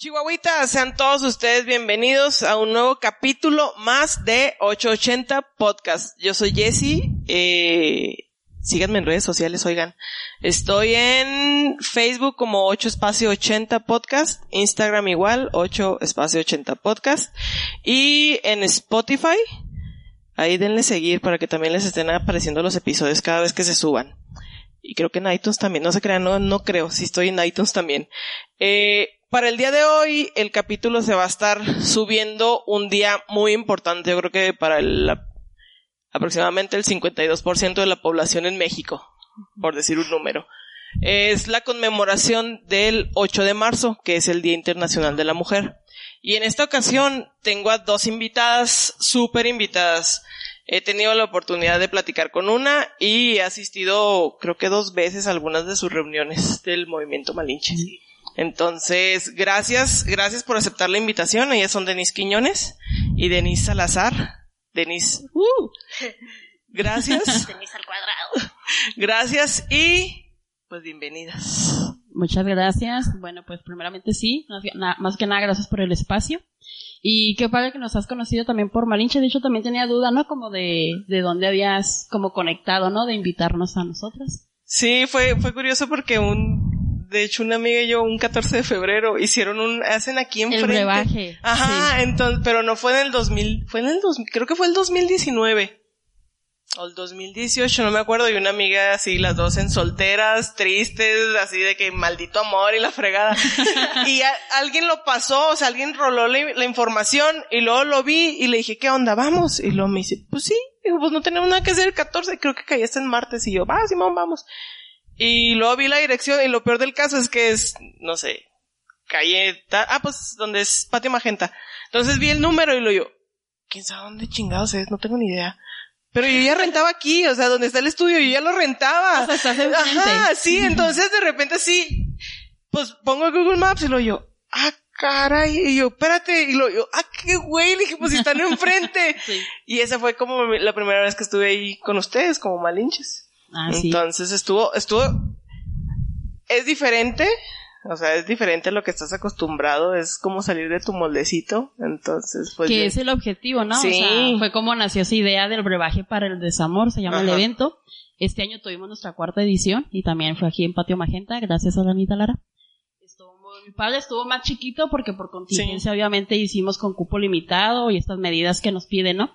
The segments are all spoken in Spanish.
Chihuahuitas, sean todos ustedes bienvenidos a un nuevo capítulo más de 880 Podcast. Yo soy Jesse, eh, síganme en redes sociales, oigan. Estoy en Facebook como 8 espacio 80 podcast, Instagram igual, 8 espacio 80 podcast, y en Spotify, ahí denle seguir para que también les estén apareciendo los episodios cada vez que se suban. Y creo que en iTunes también, no se crean, no, no creo, si estoy en iTunes también. Eh, para el día de hoy, el capítulo se va a estar subiendo un día muy importante. Yo creo que para el, aproximadamente el 52% de la población en México, por decir un número. Es la conmemoración del 8 de marzo, que es el Día Internacional de la Mujer. Y en esta ocasión tengo a dos invitadas, súper invitadas. He tenido la oportunidad de platicar con una y he asistido, creo que dos veces a algunas de sus reuniones del movimiento Malinche. Entonces, gracias, gracias por aceptar la invitación. Ellas son Denise Quiñones y Denise Salazar. Denise, uh, gracias. Denise al cuadrado. Gracias y pues bienvenidas. Muchas gracias. Bueno, pues primeramente sí, más que nada gracias por el espacio. Y qué padre que nos has conocido también por Malinche. De hecho, también tenía duda, ¿no? Como de, de dónde habías como conectado, ¿no? De invitarnos a nosotras. Sí, fue, fue curioso porque un, de hecho una amiga y yo un 14 de febrero hicieron un, hacen aquí enfrente. El brebaje. Ajá, entonces, pero no fue en el 2000, fue en el 2000, creo que fue el 2019. O el 2018, no me acuerdo, y una amiga así, las dos en solteras, tristes, así de que maldito amor y la fregada. y alguien lo pasó, o sea, alguien roló la, información y luego lo vi y le dije, ¿qué onda? Vamos. Y luego me dice, pues sí, dijo, pues no tenemos nada que hacer el 14, creo que caíste en martes y yo, va, Simón, vamos. Y luego vi la dirección y lo peor del caso es que es, no sé, calle, ah, pues donde es Patio Magenta. Entonces vi el número y lo yo, quién sabe dónde chingados es, no tengo ni idea. Pero yo ya rentaba aquí, o sea, donde está el estudio, yo ya lo rentaba. O sea, Ajá, sí, entonces de repente sí, pues pongo Google Maps y lo yo, ah, caray, y yo, espérate, y lo yo, ah, qué güey, le dije, pues están enfrente. Y esa fue como la primera vez que estuve ahí con ustedes, como malinches. Ah, Entonces estuvo, estuvo, es diferente, o sea, es diferente a lo que estás acostumbrado, es como salir de tu moldecito, entonces pues... Que es el objetivo, ¿no? Sí. O sea, fue como nació esa idea del brebaje para el desamor, se llama el evento. Este año tuvimos nuestra cuarta edición y también fue aquí en Patio Magenta, gracias a Danita Lara mi padre estuvo más chiquito porque por contingencia obviamente hicimos con cupo limitado y estas medidas que nos piden, ¿no?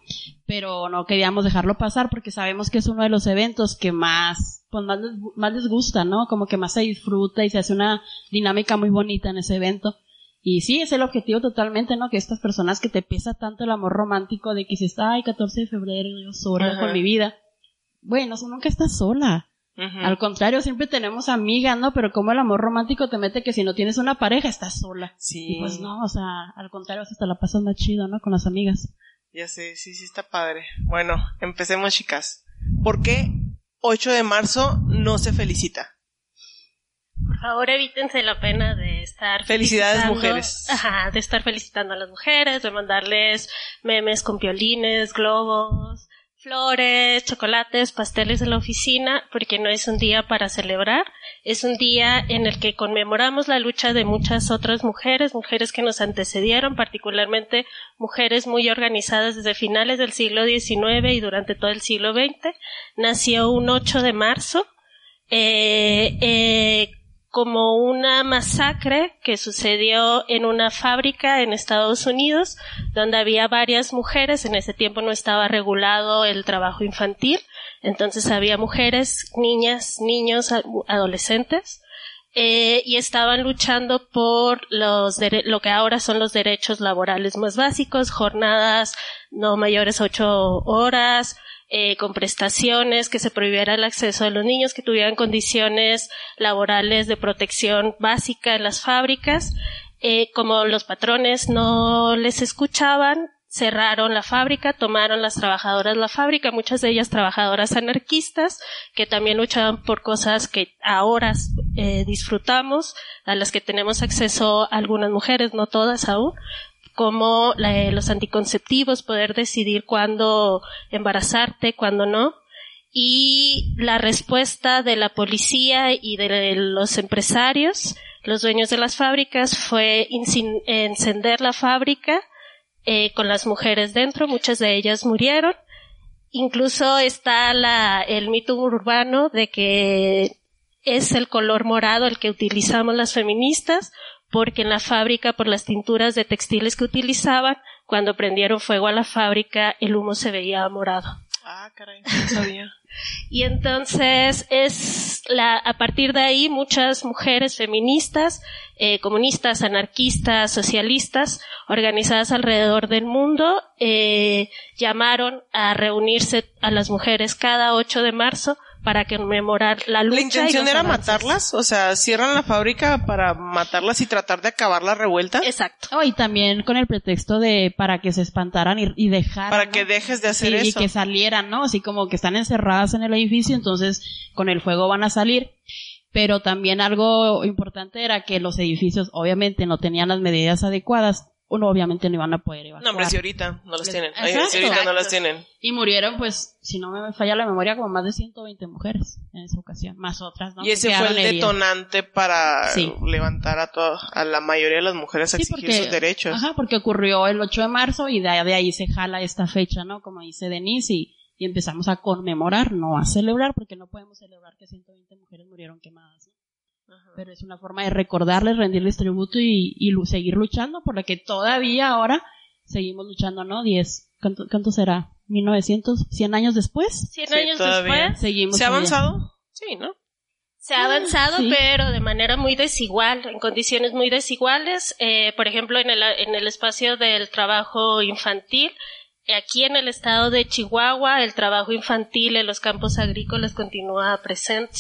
Pero no queríamos dejarlo pasar porque sabemos que es uno de los eventos que más, pues más les, más les gusta, ¿no? Como que más se disfruta y se hace una dinámica muy bonita en ese evento. Y sí, es el objetivo totalmente, ¿no? Que estas personas que te pesa tanto el amor romántico de que dices, ay, 14 de febrero, yo sola con mi vida. Bueno, nunca está sola. Al contrario, siempre tenemos amigas, ¿no? Pero como el amor romántico te mete que si no tienes una pareja, estás sola. Sí. Y pues no, o sea, al contrario, hasta la pasas más chido, ¿no? Con las amigas. Ya sé, sí, sí está padre. Bueno, empecemos, chicas. ¿Por qué 8 de marzo no se felicita? Por favor, evítense la pena de estar Felicidades mujeres. Ajá, de estar felicitando a las mujeres, de mandarles memes con violines, globos, flores, chocolates, pasteles en la oficina, porque no es un día para celebrar, es un día en el que conmemoramos la lucha de muchas otras mujeres, mujeres que nos antecedieron, particularmente mujeres muy organizadas desde finales del siglo XIX y durante todo el siglo XX. Nació un 8 de marzo, eh, eh, como una masacre que sucedió en una fábrica en Estados Unidos, donde había varias mujeres, en ese tiempo no estaba regulado el trabajo infantil, entonces había mujeres, niñas, niños, adolescentes, eh, y estaban luchando por los lo que ahora son los derechos laborales más básicos, jornadas no mayores ocho horas, eh, con prestaciones, que se prohibiera el acceso de los niños, que tuvieran condiciones laborales de protección básica en las fábricas. Eh, como los patrones no les escuchaban, cerraron la fábrica, tomaron las trabajadoras la fábrica, muchas de ellas trabajadoras anarquistas, que también luchaban por cosas que ahora eh, disfrutamos, a las que tenemos acceso algunas mujeres, no todas aún, como los anticonceptivos, poder decidir cuándo embarazarte, cuándo no. Y la respuesta de la policía y de los empresarios, los dueños de las fábricas, fue encender la fábrica eh, con las mujeres dentro, muchas de ellas murieron. Incluso está la, el mito urbano de que es el color morado el que utilizamos las feministas porque en la fábrica, por las tinturas de textiles que utilizaban, cuando prendieron fuego a la fábrica, el humo se veía morado. Ah, caray, no sabía. y entonces es la, a partir de ahí muchas mujeres feministas, eh, comunistas, anarquistas, socialistas, organizadas alrededor del mundo, eh, llamaron a reunirse a las mujeres cada 8 de marzo para conmemorar la lucha. ¿La intención era matarlas? O sea, cierran la fábrica para matarlas y tratar de acabar la revuelta. Exacto. Oh, y también con el pretexto de para que se espantaran y, y dejaran. Para que dejes de hacer sí, eso. Y que salieran, ¿no? Así como que están encerradas en el edificio, entonces con el fuego van a salir. Pero también algo importante era que los edificios obviamente no tenían las medidas adecuadas uno obviamente no iban a poder evacuar. No, hombre, si ahorita no las tienen. Ay, si ahorita no las tienen. Y murieron, pues, si no me falla la memoria, como más de 120 mujeres en esa ocasión, más otras, ¿no? Y ese fue el heridas. detonante para Sí. levantar a toda, a la mayoría de las mujeres a Sí, exigir porque- sus derechos. Ajá, porque ocurrió el 8 de marzo y de, de ahí se jala esta fecha, ¿no? Como dice Denise, y, y empezamos a conmemorar, no a celebrar, porque no podemos celebrar que 120 mujeres murieron quemadas, ¿no? Pero es una forma de recordarles, rendirles tributo y, y seguir luchando por la que todavía ahora seguimos luchando, ¿no? 10, ¿cuánto, cuánto será? ¿1900? ¿100 años después? Cien Sí, años todavía. después, Seguimos. ¿Se ha avanzado? Sí, ¿no? Se ha avanzado, sí. pero de manera muy desigual, en condiciones muy desiguales. Eh, por ejemplo, en el, en el espacio del trabajo infantil, aquí en el estado de Chihuahua, el trabajo infantil en los campos agrícolas continúa presente,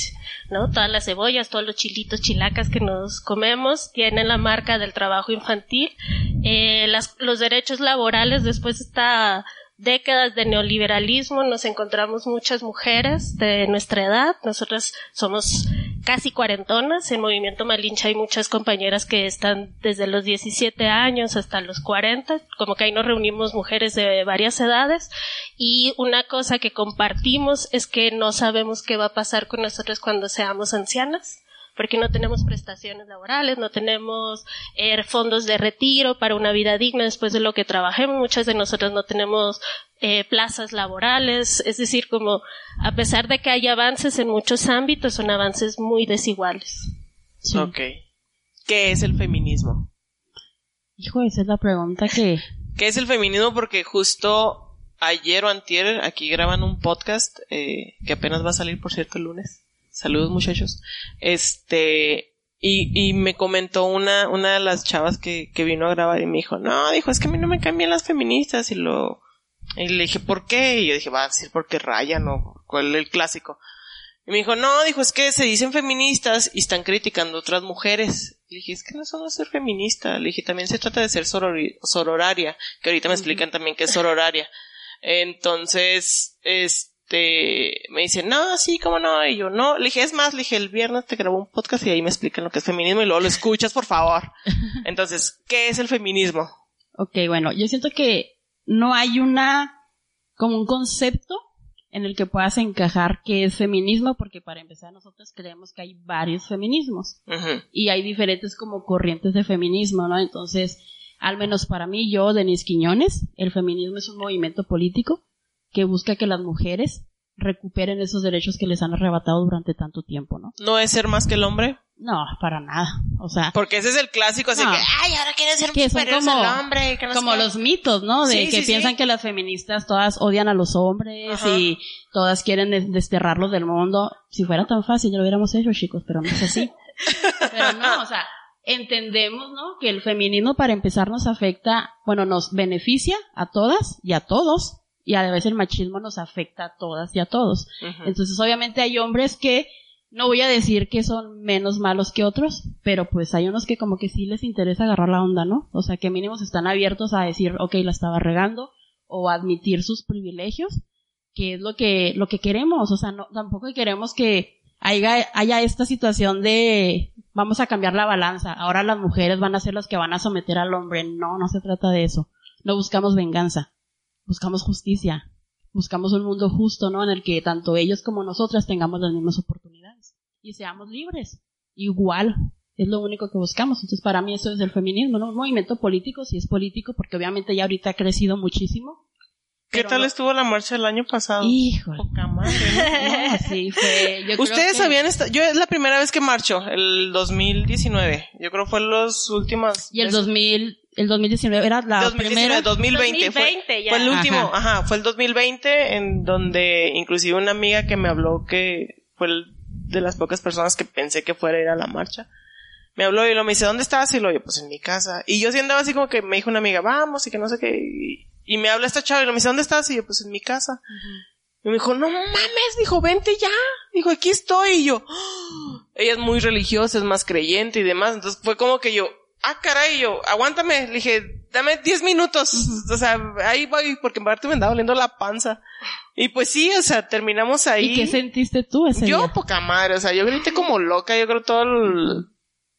¿no? Todas las cebollas, todos los chilitos, chilacas que nos comemos tienen la marca del trabajo infantil. Eh, las- los derechos laborales después de esta décadas de neoliberalismo nos encontramos muchas mujeres de nuestra edad. Nosotras somos casi cuarentonas. En Movimiento Malinche hay muchas compañeras que están desde los 17 años hasta los 40. Como que ahí nos reunimos mujeres de varias edades. Y una cosa que compartimos es que no sabemos qué va a pasar con nosotros cuando seamos ancianas porque no tenemos prestaciones laborales, no tenemos eh, fondos de retiro para una vida digna después de lo que trabajemos. Muchas de nosotras no tenemos eh, plazas laborales, es decir, como a pesar de que hay avances en muchos ámbitos, son avances muy desiguales. Sí. Ok. ¿Qué es el feminismo? Hijo, esa es la pregunta que... ¿Qué es el feminismo? Porque justo ayer o antier aquí graban un podcast eh, que apenas va a salir, por cierto, el lunes. Saludos muchachos. Este, y, y me comentó una, una de las chavas que, que vino a grabar y me dijo, no, dijo, es que a mí no me cambian las feministas y lo, y le dije, ¿por qué? Y yo dije, va a decir porque rayan o cuál es el clásico. Y me dijo, no, dijo, es que se dicen feministas y están criticando a otras mujeres. Le dije, es que no eso no es ser feminista. Le dije, también se trata de ser sorori- sororaria, que ahorita me explican también qué es sororaria. Entonces, este, me dice, no, sí, cómo no, y yo no. Le dije, es más, le dije, el viernes te grabo un podcast y ahí me explican lo que es feminismo y luego lo escuchas, por favor. Entonces, ¿qué es el feminismo? Ok, bueno, yo siento que no hay una, como un concepto en el que puedas encajar qué es feminismo, porque para empezar nosotros creemos que hay varios feminismos y hay diferentes como corrientes de feminismo, ¿no? Entonces, al menos para mí, yo, Denise Quiñones, el feminismo es un movimiento político que busca que las mujeres recuperen esos derechos que les han arrebatado durante tanto tiempo, ¿no? ¿No es ser más que el hombre? No, para nada. O sea, Porque ese es el clásico, así No. que, ay, ahora quieren ser que son como, al hombre. que no como qué". los mitos, ¿no? De Sí, que sí, piensan sí. que las feministas todas odian a los hombres Ajá. y todas quieren des- desterrarlos del mundo. Si fuera tan fácil, ya lo hubiéramos hecho, chicos, pero no es así. pero no, o sea, entendemos, ¿no? Que el feminismo para empezar nos afecta, bueno, nos beneficia a todas y a todos, y a veces el machismo nos afecta a todas y a todos. Entonces, obviamente hay hombres que no voy a decir que son menos malos que otros, pero pues hay unos que como que sí les interesa agarrar la onda, ¿no? O sea, que mínimos están abiertos a decir, ok, la estaba regando, o admitir sus privilegios, que es lo que, lo que queremos, o sea, no, tampoco queremos que haya, haya esta situación de vamos a cambiar la balanza, ahora las mujeres van a ser las que van a someter al hombre, no, no se trata de eso, no buscamos venganza, buscamos justicia, buscamos un mundo justo, ¿no? En el que tanto ellos como nosotras tengamos las mismas oportunidades y seamos libres, igual, es lo único que buscamos. Entonces, para mí eso es el feminismo, ¿no? Un movimiento político, si es político, porque obviamente ya ahorita ha crecido muchísimo. ¿Qué tal estuvo la marcha el año pasado? Híjole. Poca madre, ¿no? sí, fue. Yo Ustedes creo que... habían estado. Yo es la primera vez que marcho, el 2019. Yo creo fue los últimos. Y el 2000, el 2019 era la 2019, primera. 2020, 2020 fue, ya. fue el último, Ajá. ajá. fue el 2020 en donde inclusive una amiga que me habló que fue el- de las pocas personas que pensé que fuera a ir a la marcha. Me habló y lo me dice, ¿dónde estabas? Y lo yo, pues en mi casa. Y yo sí andaba así como que me dijo una amiga, vamos, y que no sé qué. Y, y me habla esta chava y lo me dice, ¿dónde estás? Y yo, pues en mi casa. Y me dijo, no mames, dijo, vente ya. Dijo, aquí estoy. Y yo, "Ah". ella es muy religiosa, es más creyente y demás. Entonces fue como que yo, ah, caray, yo, aguántame. Le dije, dame 10 minutos. O sea, ahí voy, porque en parte me andaba doliendo la panza. Y pues sí, o sea, terminamos ahí. ¿Y qué sentiste tú ese Yo, día? poca madre, o sea, yo grité como loca, yo creo todo el-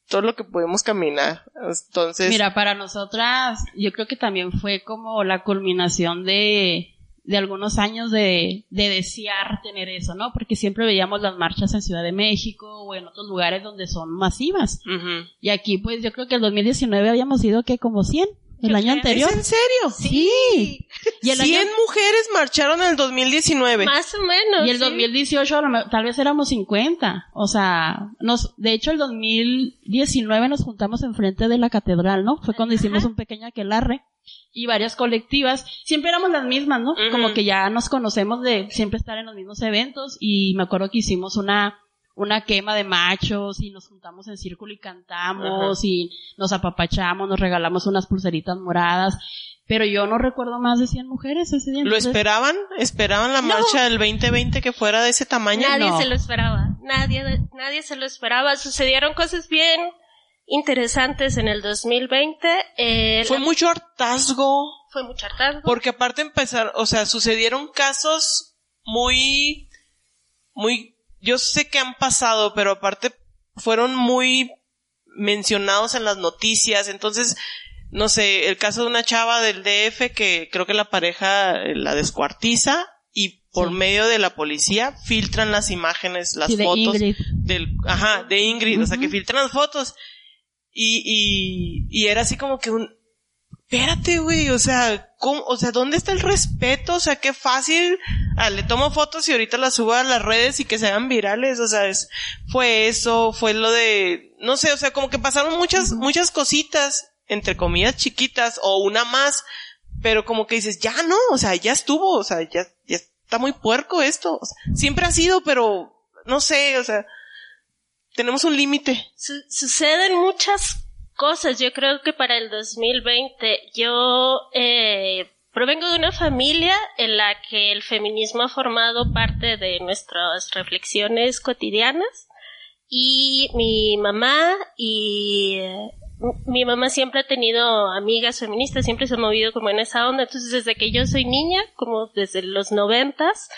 todo lo que pudimos caminar. Entonces, Mira, para nosotras, yo creo que también fue como la culminación de, de algunos años de, de desear tener eso, ¿no? Porque siempre veíamos las marchas en Ciudad de México o en otros lugares donde son masivas. Y aquí, pues, yo creo que el 2019 habíamos ido que como 100, el año anterior. ¿Es en serio? Sí. Y el 100 año, mujeres marcharon en el 2019. Más o menos. y el sí. 2018 a lo me- tal vez éramos 50. O sea, nos, de hecho el 2019 nos juntamos enfrente de la catedral, ¿no? Fue cuando hicimos un pequeño aquelarre y varias colectivas. Siempre éramos las mismas, ¿no? Como que ya nos conocemos de siempre estar en los mismos eventos y me acuerdo que hicimos una una quema de machos y nos juntamos en círculo y cantamos y nos apapachamos, nos regalamos unas pulseritas moradas, pero yo no recuerdo más de 100 mujeres ese día. ¿Lo esperaban? ¿Esperaban la marcha del 2020 que fuera de ese tamaño? Nadie No. se lo esperaba. Nadie, nadie se lo esperaba. Sucedieron cosas bien interesantes en el 2020. Eh, Fue la- mucho hartazgo. fue mucho hartazgo. Porque aparte empezar, o sea, sucedieron casos muy, muy, yo sé que han pasado, pero aparte fueron muy mencionados en las noticias, entonces, no sé, el caso de una chava del DF que creo que la pareja eh, la descuartiza y por Sí. medio de la policía filtran las imágenes, las Sí, de fotos Ingrid. del, ajá, de Ingrid, o sea, que filtran las fotos. Y, y, y era así como que un, espérate, güey, o sea, ¿cómo, o sea, ¿dónde está el respeto? O sea, qué fácil, ah, le tomo fotos y ahorita las subo a las redes y que se hagan virales, o sea, es, fue eso, fue lo de, no sé, o sea, como que pasaron muchas, muchas cositas, entre comillas chiquitas, o una más, pero como que dices, ya no, o sea, ya estuvo, o sea, ya, ya está muy puerco esto, o sea, siempre ha sido, pero, no sé, o sea, tenemos un límite. Su- suceden muchas cosas. Yo creo que para el 2020 yo eh, provengo de una familia en la que el feminismo ha formado parte de nuestras reflexiones cotidianas y mi mamá y eh, mi mamá siempre ha tenido amigas feministas, siempre se ha movido como en esa onda. Entonces desde que yo soy niña, como desde los noventas,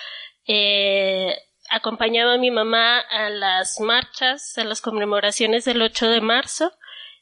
eh, acompañaba a mi mamá a las marchas, a las conmemoraciones del 8 de marzo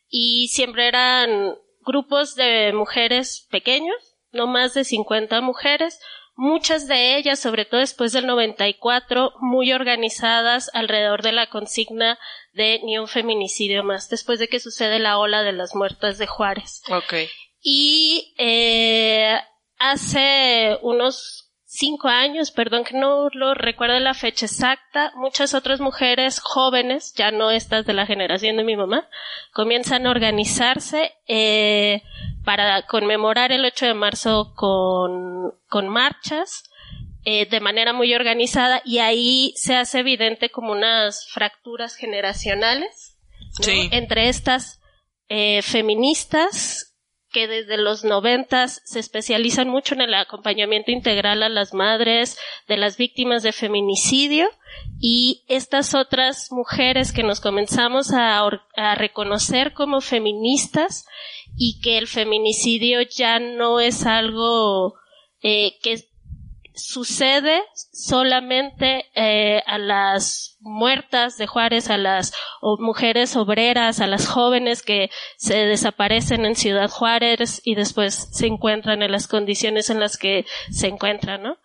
y siempre eran grupos de mujeres pequeños, no más de 50 mujeres, muchas de ellas, sobre todo después del 94, muy organizadas alrededor de la consigna de ni un feminicidio más, después de que sucede la ola de las muertas de Juárez. Ok. Y eh, hace unos cinco años, perdón que no lo recuerdo la fecha exacta, muchas otras mujeres jóvenes, ya no estas de la generación de mi mamá, comienzan a organizarse eh, para conmemorar el 8 de marzo con, con marchas eh, de manera muy organizada y ahí se hace evidente como unas fracturas generacionales ¿no? Sí. entre estas eh, feministas que desde los noventas se especializan mucho en el acompañamiento integral a las madres de las víctimas de feminicidio y estas otras mujeres que nos comenzamos a, reconocer como feministas y que el feminicidio ya no es algo eh, que sucede solamente eh, a las muertas de Juárez, a las mujeres obreras, a las jóvenes que se desaparecen en Ciudad Juárez y después se encuentran en las condiciones en las que se encuentran, ¿no?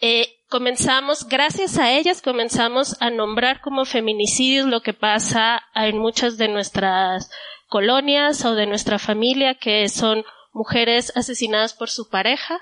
Eh, comenzamos, gracias a ellas, comenzamos a nombrar como feminicidios lo que pasa en muchas de nuestras colonias o de nuestra familia, que son mujeres asesinadas por su pareja,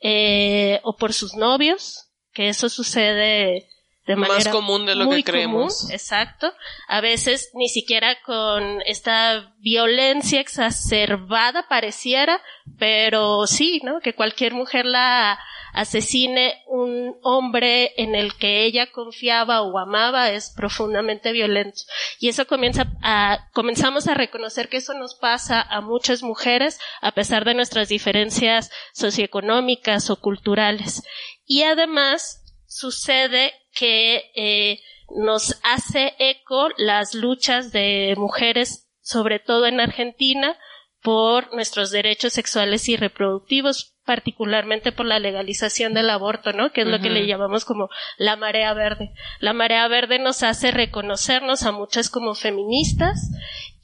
eh, o por sus novios, que eso sucede de manera más común de lo que creemos. exacto. A veces ni siquiera con esta violencia exacerbada pareciera, pero sí, ¿no? Que cualquier mujer la asesine un hombre en el que ella confiaba o amaba es profundamente violento. Y eso comienza a, comenzamos a reconocer que eso nos pasa a muchas mujeres a pesar de nuestras diferencias socioeconómicas o culturales. Y además sucede que eh, nos hace eco las luchas de mujeres, sobre todo en Argentina, por nuestros derechos sexuales y reproductivos, particularmente por la legalización del aborto, ¿no? Que es lo que le llamamos como la marea verde. La marea verde nos hace reconocernos a muchas como feministas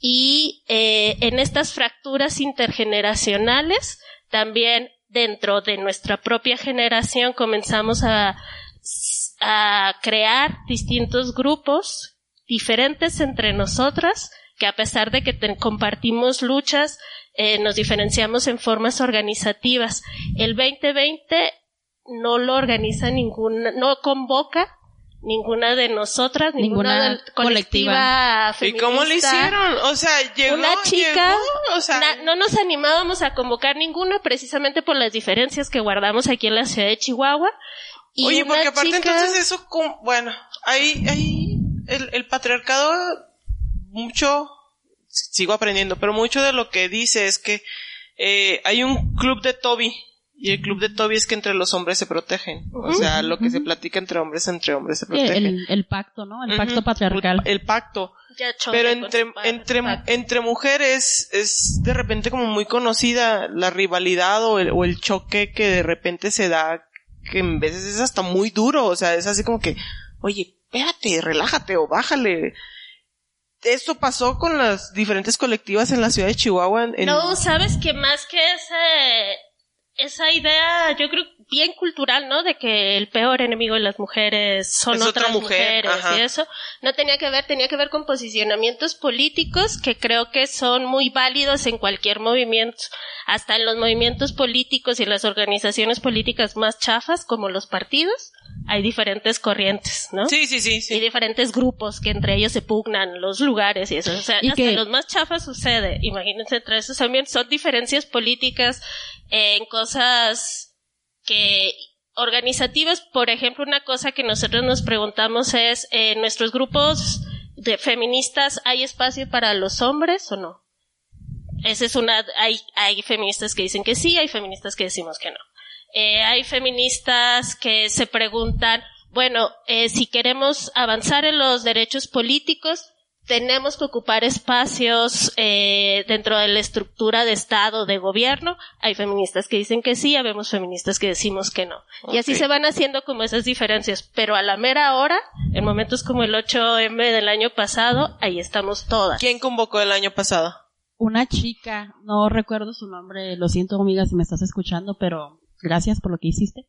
y eh, en estas fracturas intergeneracionales también dentro de nuestra propia generación comenzamos a, a crear distintos grupos diferentes entre nosotras que a pesar de que compartimos luchas, eh, nos diferenciamos en formas organizativas. El 2020 no lo organiza ninguna, no convoca ninguna de nosotras, ninguna, colectiva, feminista. ¿Y cómo lo hicieron? O sea, llegó, una chica, o sea, no nos animábamos a convocar ninguna precisamente por las diferencias que guardamos aquí en la ciudad de Chihuahua. Y Oye, porque aparte entonces eso, bueno, ahí, ahí, el, el patriarcado mucho, sigo aprendiendo, pero mucho de lo que dice es que eh, hay un club de Toby y el club de Toby es que entre los hombres se protegen. O sea, lo que se platica entre hombres, entre hombres se protegen. El, pacto, ¿no? El pacto patriarcal. El, pacto. Pero entre, entre, entre mujeres es de repente como muy conocida la rivalidad o el, o el choque que de repente se da, que en veces es hasta muy duro. O sea, es así como que, oye, espérate, relájate o bájale esto pasó con las diferentes colectivas en la ciudad de Chihuahua. No, sabes que más que ese, esa idea, yo creo bien cultural, ¿no? De que el peor enemigo de las mujeres son otras mujeres y eso, no tenía que ver, tenía que ver con posicionamientos políticos que creo que son muy válidos en cualquier movimiento, hasta en los movimientos políticos y las organizaciones políticas más chafas como los partidos hay diferentes corrientes, ¿no? Sí, sí, sí, sí. Y diferentes grupos que entre ellos se pugnan los lugares y eso. O sea, hasta los más chafas sucede. Imagínense entre esos también son diferencias políticas en cosas que organizativas. Por ejemplo, una cosa que nosotros nos preguntamos es, ¿en nuestros grupos de feministas hay espacio para los hombres o no? Esa es una, hay, hay feministas que dicen que sí, hay feministas que decimos que no. Eh, hay feministas que se preguntan, bueno, eh, si queremos avanzar en los derechos políticos, tenemos que ocupar espacios eh, dentro de la estructura de Estado, de gobierno. Hay feministas que dicen que sí, habemos feministas que decimos que no. Y así se van haciendo como esas diferencias. Pero a la mera hora, en momentos como el 8M del año pasado, ahí estamos todas. ¿Quién convocó el año pasado? Una chica, no recuerdo su nombre, lo siento amiga si me estás escuchando, pero gracias por lo que hiciste.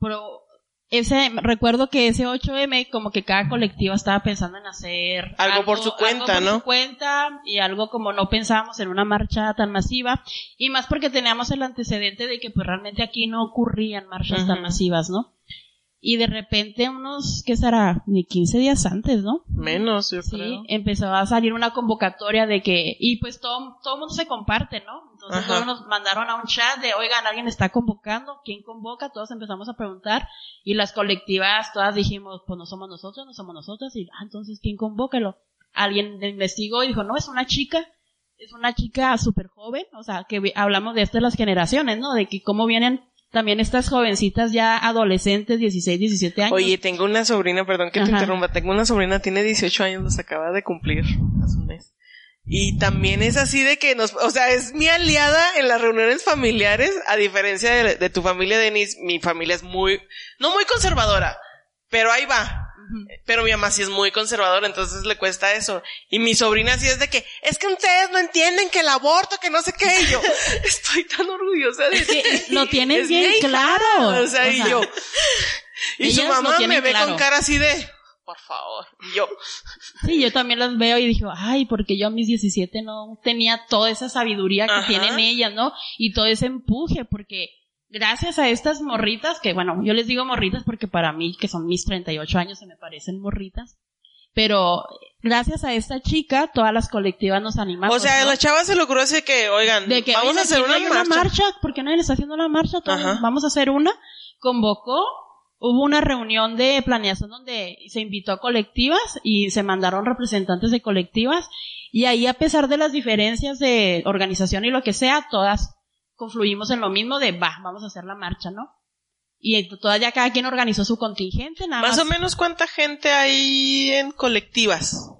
Pero ese, recuerdo que ese 8M como que cada colectivo estaba pensando en hacer algo, por su cuenta, algo por Su cuenta y algo como no pensábamos en una marcha tan masiva y más porque teníamos el antecedente de que pues realmente aquí no ocurrían marchas tan masivas, ¿no? Y de repente unos, ¿qué será? Ni 15 días antes, ¿no? Menos, yo sí, empezó a salir una convocatoria de que, y pues todo, todo mundo se comparte, ¿no? Entonces nos mandaron a un chat de, oigan, alguien está convocando, ¿quién convoca? Todos empezamos a preguntar y las colectivas todas dijimos, pues no somos nosotros, no somos nosotras y, ah, entonces ¿quién convócalo? Alguien investigó y dijo, no, es una chica es una chica súper joven, o sea, que hablamos de esto de las generaciones, ¿no? De que cómo vienen también estas jovencitas ya adolescentes, 16, 17 años. Oye, tengo una sobrina, perdón que te interrumpa, tengo una sobrina, tiene 18 años, los acaba de cumplir hace. Y también es así de que nos, o sea, es mi aliada en las reuniones familiares, a diferencia de, de tu familia, Denise, mi familia es muy, no muy conservadora, pero ahí va. Pero mi mamá sí es muy conservadora, entonces le cuesta eso. Y mi sobrina sí es de que, es que ustedes no entienden que el aborto, que no sé qué, y yo estoy tan orgullosa de que lo tienen bien claro. O sea, y yo. Y su mamá me ve con cara así de, por favor. Y yo. Sí, yo también las veo y digo, ay, porque yo a mis 17 no tenía toda esa sabiduría que tienen ellas, ¿no? Y todo ese empuje, porque gracias a estas morritas, que bueno, yo les digo morritas porque para mí, que son mis 38 años, se me parecen morritas. Pero gracias a esta chica, todas las colectivas nos animamos. O sea, la chava se logró ese que, oigan, de que, vamos a hacer una, marcha. porque nadie está haciendo la marcha, vamos a hacer una. Convocó, hubo una reunión de planeación donde se invitó a colectivas y se mandaron representantes de colectivas y ahí a pesar de las diferencias de organización y lo que sea, todas confluimos en lo mismo de, va, vamos a hacer la marcha, ¿no? Y todavía cada quien organizó su contingente, nada más. Más o menos cuánta gente hay en colectivas.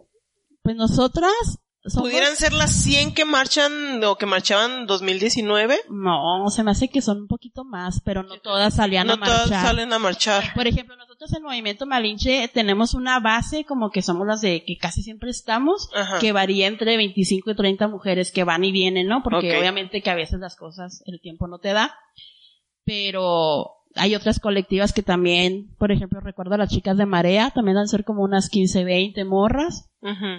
Pues nosotras ¿Pudieran ser las 100 que marchan o que marchaban 2019? No, se me hace que son un poquito más, pero no todas salían a marchar. No todas salen a marchar. Por ejemplo, nosotros en Movimiento Malinche tenemos una base como que somos las de que casi siempre estamos, que varía entre 25 y 30 mujeres que van y vienen, ¿no? Porque obviamente que a veces las cosas, el tiempo no te da. Pero hay otras colectivas que también, por ejemplo, recuerdo a las chicas de Marea, también dan ser como unas 15, 20 morras.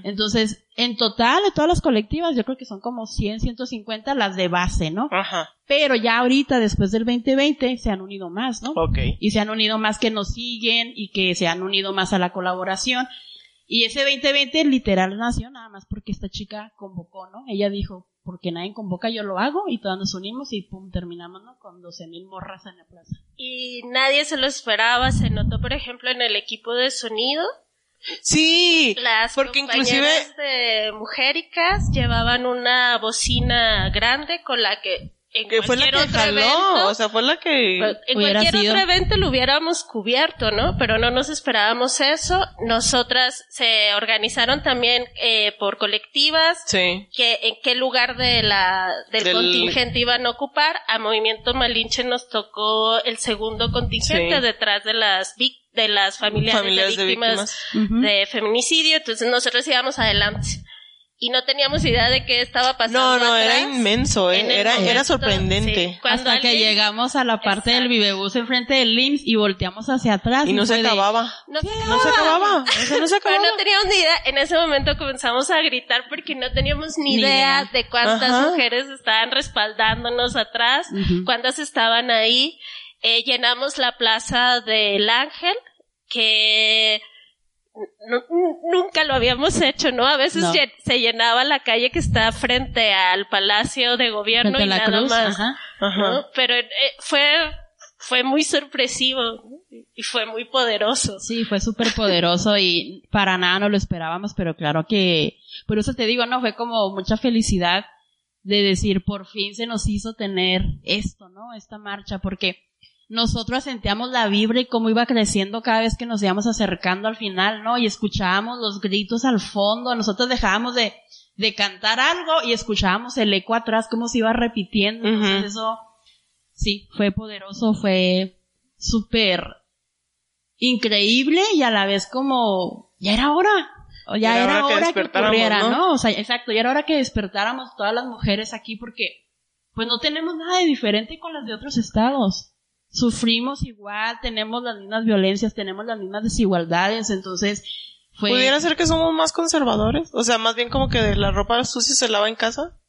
Entonces, en total, de todas las colectivas, yo creo que son como 100, 150 las de base, ¿no? Ajá. Pero ya ahorita, después del 2020, se han unido más, ¿no? Ok. Y se han unido más que nos siguen y que se han unido más a la colaboración. Y ese 2020 literal nació nada más porque esta chica convocó, ¿no? Ella dijo, porque nadie convoca, yo lo hago y todas nos unimos y pum, terminamos, ¿no? Con 12 mil morras en la plaza. Y nadie se lo esperaba, se notó, por ejemplo, en el equipo de sonido, Sí, las porque inclusive de mujericas llevaban una bocina grande con la que en que fue la que jaló, evento, o sea, fue la que en cualquier otro evento lo hubiéramos cubierto, ¿no? Pero no nos esperábamos eso. Nosotras se organizaron también eh, por colectivas, sí. que en qué lugar de la del, contingente iban a ocupar. A Movimiento Malinche nos tocó el segundo contingente detrás de las víctimas de las familias de víctimas, de, feminicidio, entonces nosotros íbamos adelante. Y no teníamos idea de qué estaba pasando. No, no, era inmenso, ¿eh? era, era sorprendente. Hasta que llegamos a la parte del vivebús enfrente del LIMS y volteamos hacia atrás. Y, no, se acababa. No, se acababa. no se acababa. no se acababa. no teníamos ni idea. En ese momento comenzamos a gritar porque no teníamos ni, idea, de cuántas mujeres estaban respaldándonos atrás, cuántas estaban ahí eh, llenamos la plaza del Ángel, que nunca lo habíamos hecho, ¿no? A veces se llenaba la calle que está frente al Palacio de Gobierno y nada más, Pero eh, fue fue muy sorpresivo y fue muy poderoso. Sí, fue súper poderoso y para nada no lo esperábamos, pero claro que, por eso te digo, no, fue como mucha felicidad de decir, por fin se nos hizo tener esto, ¿no? Esta marcha, porque nosotros sentíamos la vibra y cómo iba creciendo cada vez que nos íbamos acercando al final, ¿no? Y escuchábamos los gritos al fondo, nosotros dejábamos de, de cantar algo y escuchábamos el eco atrás, cómo se iba repitiendo. Entonces eso, sí, fue poderoso, fue súper increíble y a la vez como, ya era hora. O ya era, hora, que, ocurriera, ¿no? O sea, exacto, ya era hora que despertáramos todas las mujeres aquí porque, pues no tenemos nada de diferente con las de otros estados sufrimos igual, tenemos las mismas violencias, tenemos las mismas desigualdades, entonces fue... ¿Pudiera ser que somos más conservadores? O sea, más bien como que la ropa sucia se lava en casa.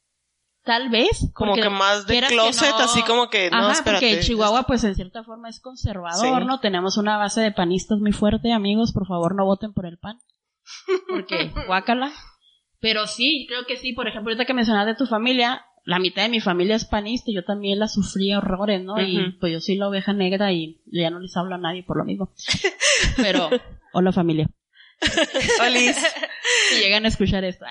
Tal vez. Como que más de closet, así como que no, Ajá, porque Chihuahua pues en cierta forma es conservador, ¿no? Tenemos una base de panistas muy fuerte, amigos, por favor no voten por el pan. Porque, guácala. Pero sí, creo que sí, por ejemplo, ahorita que mencionaste de tu familia, la mitad de mi familia es panista y yo también la sufrí horrores, ¿no? Y pues yo soy la oveja negra y ya no les hablo a nadie por lo mismo. Pero, hola familia. Olis. si llegan a escuchar esto.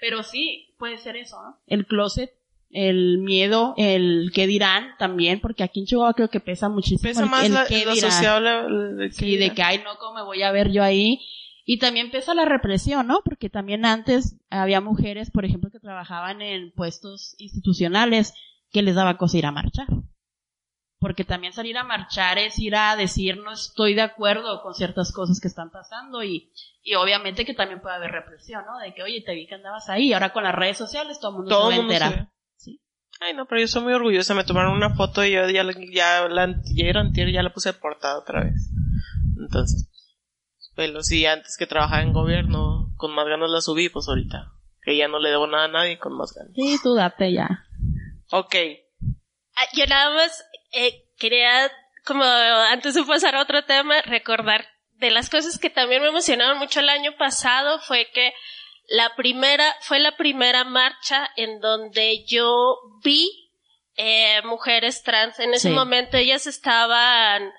Pero sí, puede ser eso, ¿no? El closet, el miedo, el qué dirán también, porque aquí en Chihuahua creo que pesa muchísimo Pesa el, más el la, qué lo dirán. sociable. el- el Sí, de que, ay, no, ¿cómo me voy a ver yo ahí? Y también pesa la represión, ¿no? Porque también antes había mujeres, por ejemplo, que trabajaban en puestos institucionales que les daba cosa ir a marchar. Porque también salir a marchar es ir a decir no estoy de acuerdo con ciertas cosas que están pasando y, y obviamente que también puede haber represión, ¿no? De que, oye, te vi que andabas ahí, ahora con las redes sociales todo el mundo Todo se va a enterar. Sí. Ay, no, pero yo soy muy orgullosa. Me tomaron una foto y yo ya, la- ya la antier, ya la puse de portada otra vez. Entonces, pero sí, antes que trabajaba en gobierno, con más ganas la subí, pues ahorita. Que ya no le debo nada a nadie, con más ganas. Sí, tú date ya. Ok. Ah, Yo nada más eh, quería, como antes de pasar a otro tema, recordar de las cosas que también me emocionaron mucho el año pasado fue que la primera, fue la primera marcha en donde yo vi eh, mujeres trans. En ese Sí. momento ellas estaban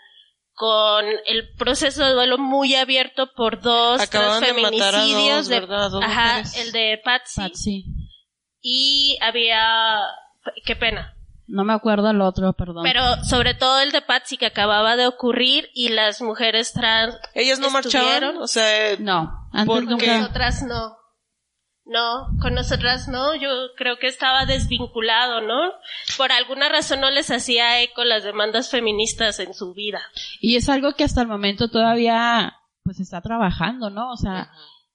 con el proceso de duelo muy abierto por dos Acababan de matar a feminicidios dos, dos ajá, mujeres. el de Patsy Patsy. y había qué pena. No me acuerdo el otro, perdón. Pero sobre todo el de Patsy que acababa de ocurrir y las mujeres trans Ellas no Estuvieron. o sea, no, antes ¿Por nunca. nosotras no. No, con nosotras no, yo creo que estaba desvinculado, ¿no? Por alguna razón no les hacía eco las demandas feministas en su vida. Y es algo que hasta el momento todavía pues está trabajando, ¿no? O sea,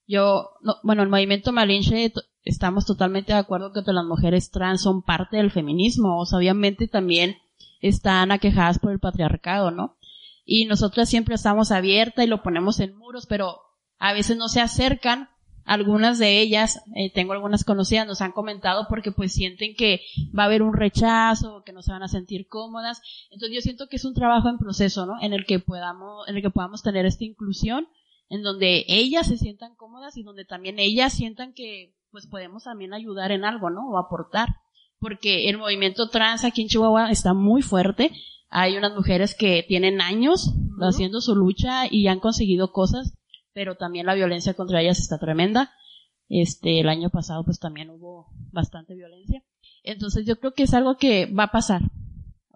yo, no, bueno, el movimiento Malinche estamos totalmente de acuerdo que las mujeres trans son parte del feminismo, o sea, obviamente también están aquejadas por el patriarcado, ¿no? Y nosotras siempre estamos abiertas y lo ponemos en muros, pero a veces no se acercan. Algunas de ellas, eh, tengo algunas conocidas, nos han comentado porque pues sienten que va a haber un rechazo, que no se van a sentir cómodas. Entonces yo siento que es un trabajo en proceso, ¿no? En el que podamos, en el que podamos tener esta inclusión, en donde ellas se sientan cómodas y donde también ellas sientan que pues podemos también ayudar en algo, ¿no? O aportar. Porque el movimiento trans aquí en Chihuahua está muy fuerte. Hay unas mujeres que tienen años haciendo su lucha y han conseguido cosas, pero también la violencia contra ellas está tremenda. Este, el año pasado pues también hubo bastante violencia. Entonces yo creo que es algo que va a pasar.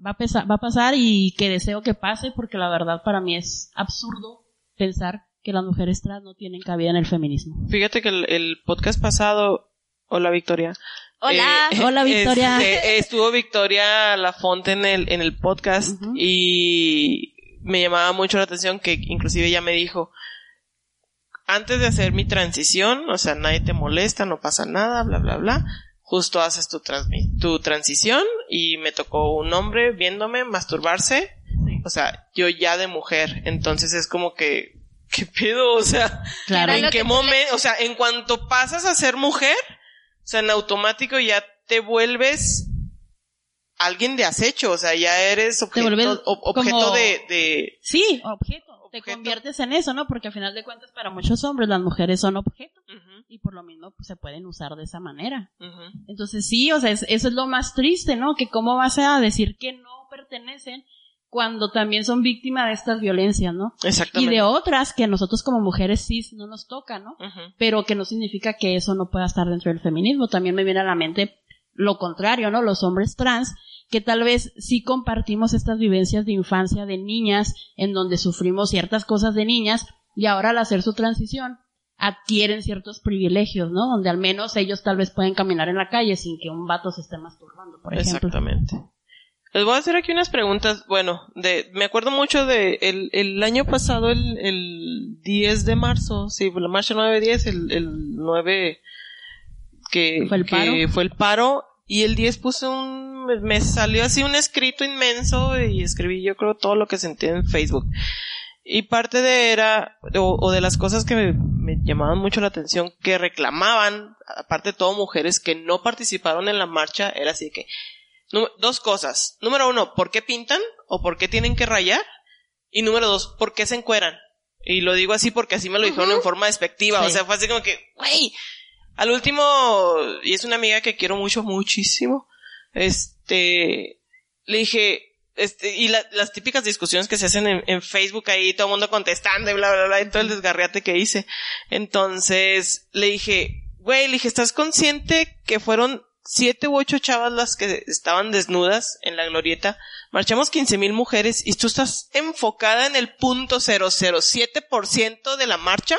Va a, pesa- va a pasar y que deseo que pase porque la verdad para mí es absurdo pensar que las mujeres trans no tienen cabida en el feminismo. fíjate que el, el podcast pasado, hola Victoria. Hola. Eh, Hola, Victoria. este, estuvo Victoria Lafonte en el, en el podcast y me llamaba mucho la atención que inclusive ella me dijo, antes de hacer mi transición, o sea, nadie te molesta, no pasa nada, bla, bla, bla, justo haces tu, transmi- tu transición y me tocó un hombre viéndome masturbarse, o sea, yo ya de mujer, entonces es como que, ¿qué pedo? O sea, Claro. ¿en qué momento? O sea, en cuanto pasas a ser mujer, o sea, en automático ya te vuelves alguien de acecho, o sea, ya eres objeto, vuelves ob- objeto como- de, de, Sí, objeto. Te Objeto. conviertes en eso, ¿no? Porque al final de cuentas para muchos hombres las mujeres son objeto Ujú, y por lo mismo pues, se pueden usar de esa manera. Entonces sí, o sea, es- eso es lo más triste, ¿no? Que cómo vas a decir que no pertenecen cuando también son víctimas de estas violencias, ¿no? Y Exactamente. de otras que a nosotros como mujeres sí no nos toca, ¿no? Pero que no significa que eso no pueda estar dentro del feminismo. También me viene a la mente lo contrario, ¿no? Los hombres trans que tal vez sí compartimos estas vivencias de infancia de niñas en donde sufrimos ciertas cosas de niñas y ahora al hacer su transición adquieren ciertos privilegios, ¿no? Donde al menos ellos tal vez pueden caminar en la calle sin que un vato se esté masturbando, por ejemplo. Exactamente. Les voy a hacer aquí unas preguntas. Bueno, de, me acuerdo mucho de el, el año pasado, el, el 10 de marzo, sí, la marcha 9-10, el, el 9 que ¿Fue el paro? que fue el paro, y el 10 puse un, me salió así un escrito inmenso y escribí yo creo todo lo que sentí en Facebook. Y parte de era, o, o de las cosas que me, me llamaban mucho la atención, que reclamaban, aparte de todo mujeres que no participaron en la marcha, era así que, dos cosas. Número uno, ¿por qué pintan? ¿O por qué tienen que rayar? Y número dos, ¿por qué se encueran? Y lo digo así porque así me lo dijeron en forma despectiva. O sea, fue así como que, güey. Al último, y es una amiga que quiero mucho, muchísimo. Este, le dije, este, y la- las típicas discusiones que se hacen en, en Facebook ahí, todo el mundo contestando y bla, bla, bla, y todo el desgarriate que hice. Entonces, le dije, güey, le dije, ¿estás consciente que fueron siete u ocho chavas las que estaban desnudas en la glorieta? Marchamos 15 mil mujeres y tú estás enfocada en el punto 007% de la marcha.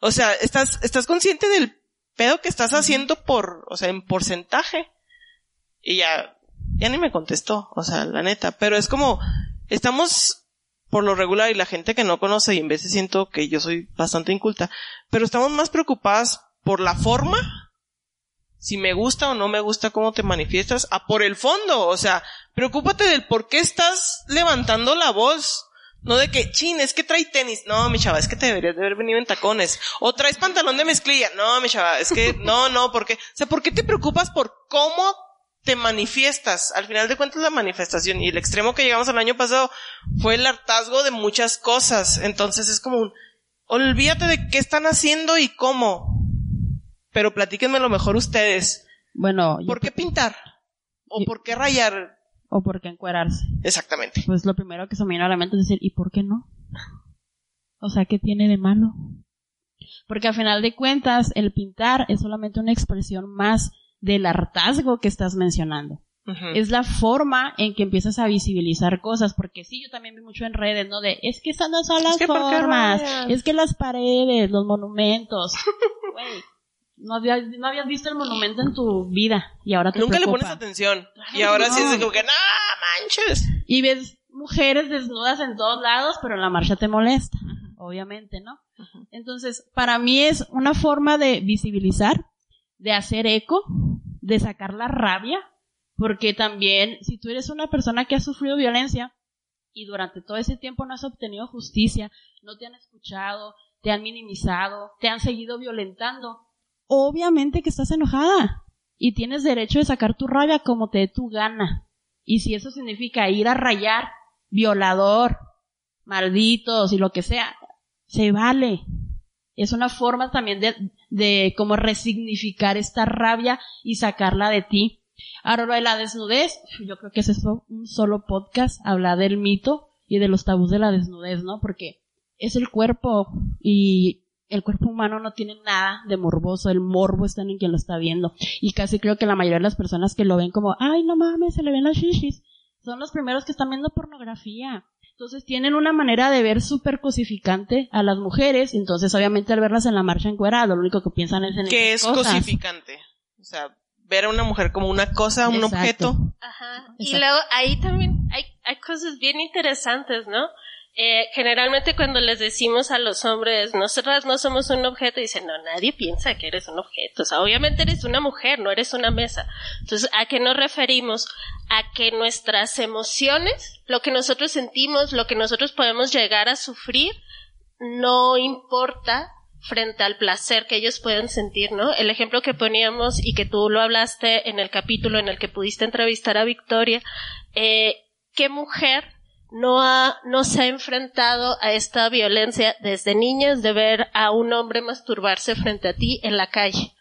O sea, estás, estás consciente del pedo que estás haciendo por, o sea, en porcentaje. Y ya, ya ni me contestó, o sea, la neta. Pero es como, estamos por lo regular y la gente que no conoce y en veces siento que yo soy bastante inculta, pero estamos más preocupadas por la forma, si me gusta o no me gusta cómo te manifiestas, a por el fondo, o sea, preocúpate del por qué estás levantando la voz. No de que, chin, es que trae tenis. No, mi chava, es que te deberías de haber venido en tacones. O traes pantalón de mezclilla. No, mi chava, es que, no, no, porque, o sea, ¿por qué te preocupas por cómo te manifiestas? Al final de cuentas la manifestación y el extremo que llegamos al año pasado fue el hartazgo de muchas cosas. Entonces es como un, olvídate de qué están haciendo y cómo. Pero platíquenme lo mejor ustedes. Bueno, ¿Por qué pintar? ¿O por qué rayar? o por qué encuerarse. Exactamente. Pues lo primero que se me viene a la mente es decir, ¿y por qué no? O sea, ¿qué tiene de malo? Porque al final de cuentas, el pintar es solamente una expresión más del hartazgo que estás mencionando. Es la forma en que empiezas a visibilizar cosas, porque sí, yo también vi mucho en redes, ¿no? De, es que no son las que ¿por qué formas, es que las paredes, los monumentos. Güey, no habías, no habías visto el monumento en tu vida y ahora te Nunca le pones atención. Claro y ahora que sí es no. como que, no manches. Y ves mujeres desnudas en todos lados, pero en la marcha te molesta, obviamente, ¿no? Entonces, para mí es una forma de visibilizar, de hacer eco, de sacar la rabia, porque también si tú eres una persona que ha sufrido violencia y durante todo ese tiempo no has obtenido justicia, no te han escuchado, te han minimizado, te han seguido violentando, obviamente que estás enojada y tienes derecho de sacar tu rabia como te dé tu gana. Y si eso significa ir a rayar, violador, malditos y lo que sea, se vale. Es una forma también de, de como resignificar esta rabia y sacarla de ti. Ahora de la desnudez, yo creo que es eso, un solo podcast, hablar del mito y de los tabús de la desnudez, ¿no? Porque es el cuerpo y el cuerpo humano no tiene nada de morboso, el morbo está en quien lo está viendo. Y casi creo que la mayoría de las personas que lo ven como, ay, no mames, se le ven las shishis, son los primeros que están viendo pornografía. Entonces tienen una manera de ver súper cosificante a las mujeres, entonces obviamente al verlas en la marcha encuerada, lo único que piensan es en Que es esas cosas. cosificante. O sea, ver a una mujer como una cosa, un Exacto. objeto. Ajá. Y luego ahí también hay, hay cosas bien interesantes, ¿no? Eh, generalmente cuando les decimos a los hombres, nosotras no somos un objeto, dicen, no, nadie piensa que eres un objeto. O sea, obviamente eres una mujer, no eres una mesa. Entonces, ¿a qué nos referimos? A que nuestras emociones, lo que nosotros sentimos, lo que nosotros podemos llegar a sufrir, no importa frente al placer que ellos pueden sentir, ¿no? El ejemplo que poníamos y que tú lo hablaste en el capítulo en el que pudiste entrevistar a Victoria, eh, ¿qué mujer no ha, no se ha enfrentado a esta violencia desde niñas de ver a un hombre masturbarse frente a ti en la calle?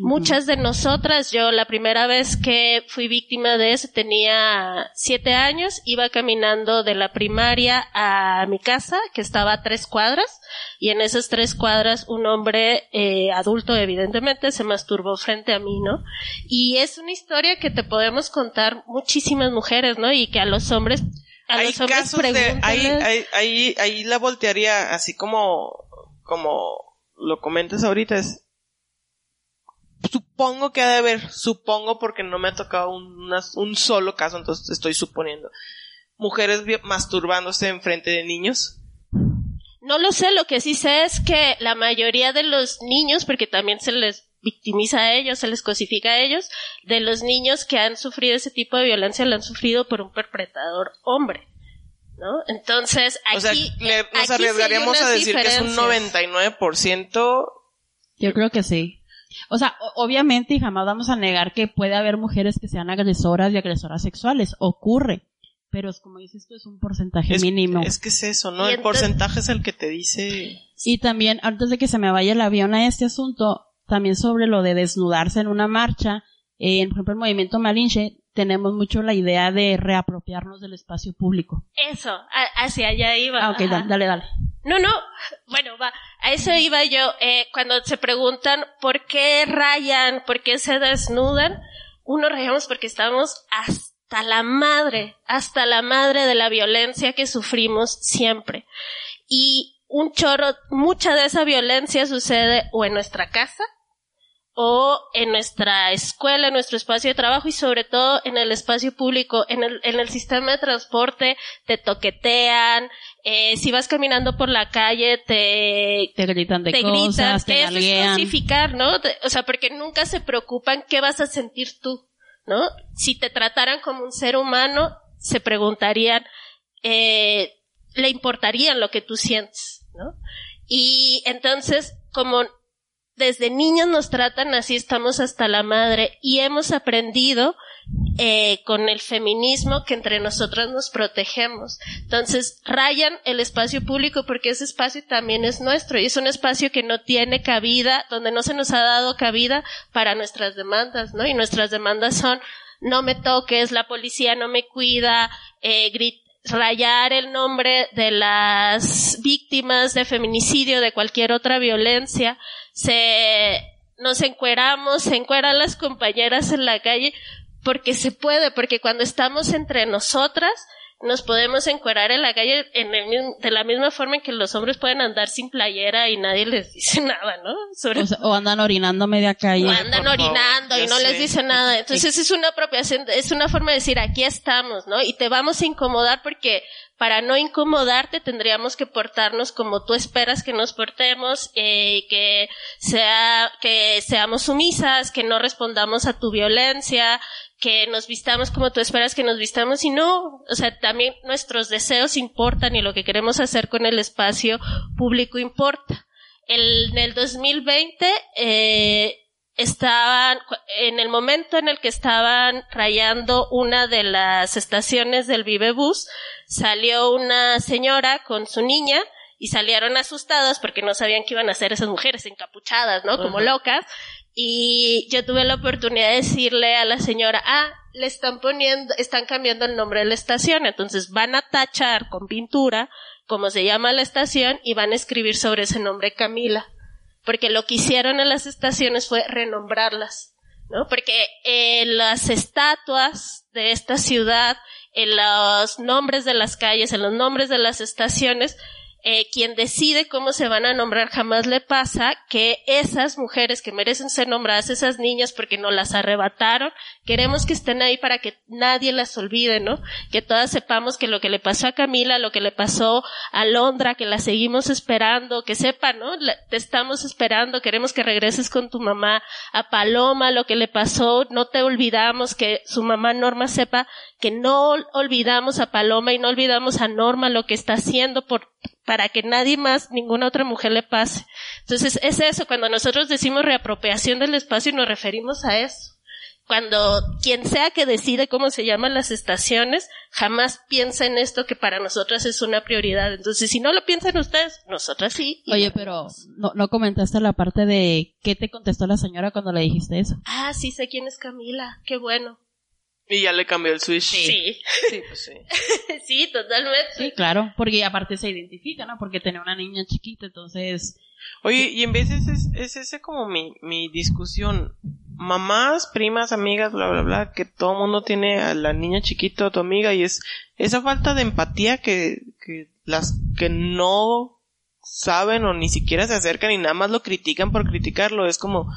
Muchas de nosotras, yo la primera vez que fui víctima de eso tenía siete años, iba caminando de la primaria a mi casa, que estaba a tres cuadras, y en esas tres cuadras un hombre eh, adulto, evidentemente, se masturbó frente a mí, ¿no? Y es una historia que te podemos contar muchísimas mujeres, ¿no? Y que a los hombres, a hay los hombres casos de, ahí, ahí, ahí, ahí la voltearía así como, como lo comentas ahorita es, supongo que ha de haber, supongo porque no me ha tocado un, una- un solo caso, entonces estoy suponiendo, mujeres masturbándose en frente de niños. No lo sé, lo que sí sé es que la mayoría de los niños, porque también se les victimiza a ellos, se les cosifica a ellos, de los niños que han sufrido ese tipo de violencia lo han sufrido por un perpetrador hombre. ¿No? Entonces, aquí, o sea, le- nos aquí sí a decir que es un diferencias. 99% Yo creo que sí. O sea, obviamente y jamás vamos a negar que puede haber mujeres que sean agresoras y agresoras sexuales. Ocurre. Pero es como dices tú, es un porcentaje es, mínimo. es que es eso, ¿no? Y El entonces- porcentaje es el que te dice... Y también, antes de que se me vaya el avión a este asunto, también sobre lo de desnudarse en una marcha, eh, en, por ejemplo, el movimiento Malinche, tenemos mucho la idea de reapropiarnos del espacio público. Eso, hacia allá iba. Ah, ok, ajá. dale, dale. No, no, bueno, va, a eso iba yo. Eh, cuando se preguntan por qué rayan, por qué se desnudan, uno rayamos porque estamos hasta la madre, hasta la madre de la violencia que sufrimos siempre. Y un chorro, mucha de esa violencia sucede o en nuestra casa, o en nuestra escuela, en nuestro espacio de trabajo y sobre todo en el espacio público, en el, en el sistema de transporte te toquetean, eh, si vas caminando por la calle te, te gritan de cosas, te eso es crucificar, ¿no? O sea, porque nunca se preocupan qué vas a sentir tú, ¿no? Si te trataran como un ser humano, se preguntarían, eh, le importarían lo que tú sientes, ¿no? Y entonces, como desde niños nos tratan así, estamos hasta la madre y hemos aprendido eh, con el feminismo que entre nosotras nos protegemos. Entonces, rayan el espacio público porque ese espacio también es nuestro y es un espacio que no tiene cabida, donde no se nos ha dado cabida para nuestras demandas, ¿no? Y nuestras demandas son no me toques, la policía no me cuida, eh, rayar el nombre de las víctimas de feminicidio, de cualquier otra violencia, se nos encueramos, se encueran las compañeras en la calle porque se puede, porque cuando estamos entre nosotras, nos podemos encuerar en la calle en el de la misma forma en que los hombres pueden andar sin playera y nadie les dice nada, ¿no? o, andan orinando media calle. O andan orinando y no les dice nada. Entonces es una apropiación, es una forma de decir aquí estamos, ¿no? Y te vamos a incomodar porque para no incomodarte tendríamos que portarnos como tú esperas que nos portemos, eh, que sea, que seamos sumisas, que no respondamos a tu violencia, que nos vistamos como tú esperas que nos vistamos y no, o sea, también nuestros deseos importan y lo que queremos hacer con el espacio público importa. El, en el 2020 eh, estaban, en el momento en el que estaban rayando una de las estaciones del Vivebus, salió una señora con su niña y salieron asustadas porque no sabían qué iban a hacer esas mujeres encapuchadas, ¿no? Como locas y yo tuve la oportunidad de decirle a la señora, ah, le están poniendo, están cambiando el nombre de la estación, entonces van a tachar con pintura como se llama la estación y van a escribir sobre ese nombre Camila. Porque lo que hicieron en las estaciones fue renombrarlas, ¿no? Porque en las estatuas de esta ciudad, en los nombres de las calles, en los nombres de las estaciones, eh, quien decide cómo se van a nombrar jamás le pasa que esas mujeres que merecen ser nombradas, esas niñas porque no las arrebataron, queremos que estén ahí para que nadie las olvide, ¿no? Que todas sepamos que lo que le pasó a Camila, lo que le pasó a Londra, que la seguimos esperando, que sepa, ¿no? te estamos esperando, queremos que regreses con tu mamá a Paloma, lo que le pasó, no te olvidamos, que su mamá Norma sepa que no olvidamos a Paloma y no olvidamos a Norma lo que está haciendo por para que nadie más, ninguna otra mujer le pase. Entonces, es eso, cuando nosotros decimos reapropiación del espacio nos referimos a eso. Cuando quien sea que decide cómo se llaman las estaciones, jamás piensa en esto que para nosotras es una prioridad. Entonces, si no lo piensan ustedes, nosotras sí. Oye, pero no, no comentaste la parte de qué te contestó la señora cuando le dijiste eso. Ah, sí sé quién es Camila. Qué bueno. Y ya le cambió el switch. Sí. Sí, pues sí. sí, totalmente. Sí, claro, porque aparte se identifica, ¿no? Porque tiene una niña chiquita, entonces... Oye, y en veces es, es ese como mi, mi discusión. Mamás, primas, amigas, bla, bla, bla, que todo el mundo tiene a la niña chiquita, a tu amiga, y es esa falta de empatía que, que las que no saben o ni siquiera se acercan y nada más lo critican por criticarlo, es como,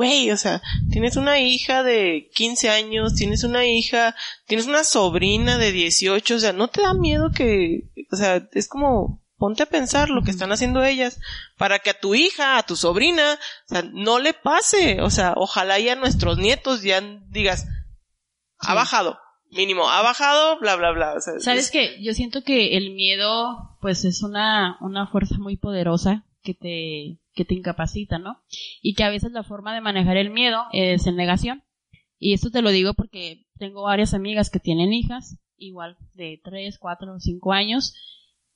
güey, o sea, tienes una hija de 15 años, tienes una hija, tienes una sobrina de 18, o sea, no te da miedo que, o sea, es como, ponte a pensar lo que están haciendo ellas para que a tu hija, a tu sobrina, o sea, no le pase, o sea, ojalá ya nuestros nietos ya digas, ha bajado, mínimo, ha bajado, bla, bla, bla. O sea, ¿Sabes qué? Yo siento que el miedo, pues es una, una fuerza muy poderosa que te, que te incapacita, ¿no? Y que a veces la forma de manejar el miedo es en negación. Y esto te lo digo porque tengo varias amigas que tienen hijas, igual de 3, 4, 5 años,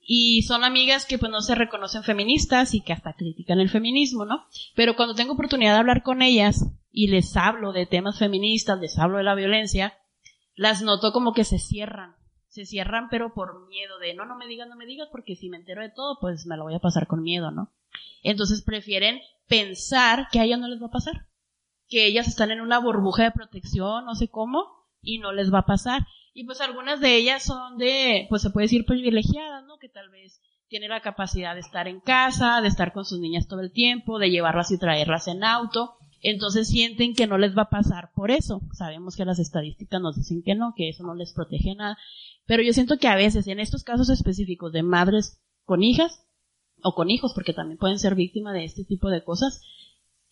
y son amigas que pues no se reconocen feministas y que hasta critican el feminismo, ¿no? Pero cuando tengo oportunidad de hablar con ellas y les hablo de temas feministas, les hablo de la violencia, las noto como que se cierran, se cierran pero por miedo de no, no me digas, no me digas, porque si me entero de todo, pues me lo voy a pasar con miedo, ¿no? Entonces prefieren pensar que a ellas no les va a pasar, que ellas están en una burbuja de protección, no sé cómo, y no les va a pasar. Y pues algunas de ellas son de, pues se puede decir privilegiadas, ¿no? Que tal vez tienen la capacidad de estar en casa, de estar con sus niñas todo el tiempo, de llevarlas y traerlas en auto, entonces sienten que no les va a pasar por eso. Sabemos que las estadísticas nos dicen que no, que eso no les protege nada. Pero yo siento que a veces, en estos casos específicos de madres con hijas, o con hijos, porque también pueden ser víctimas de este tipo de cosas,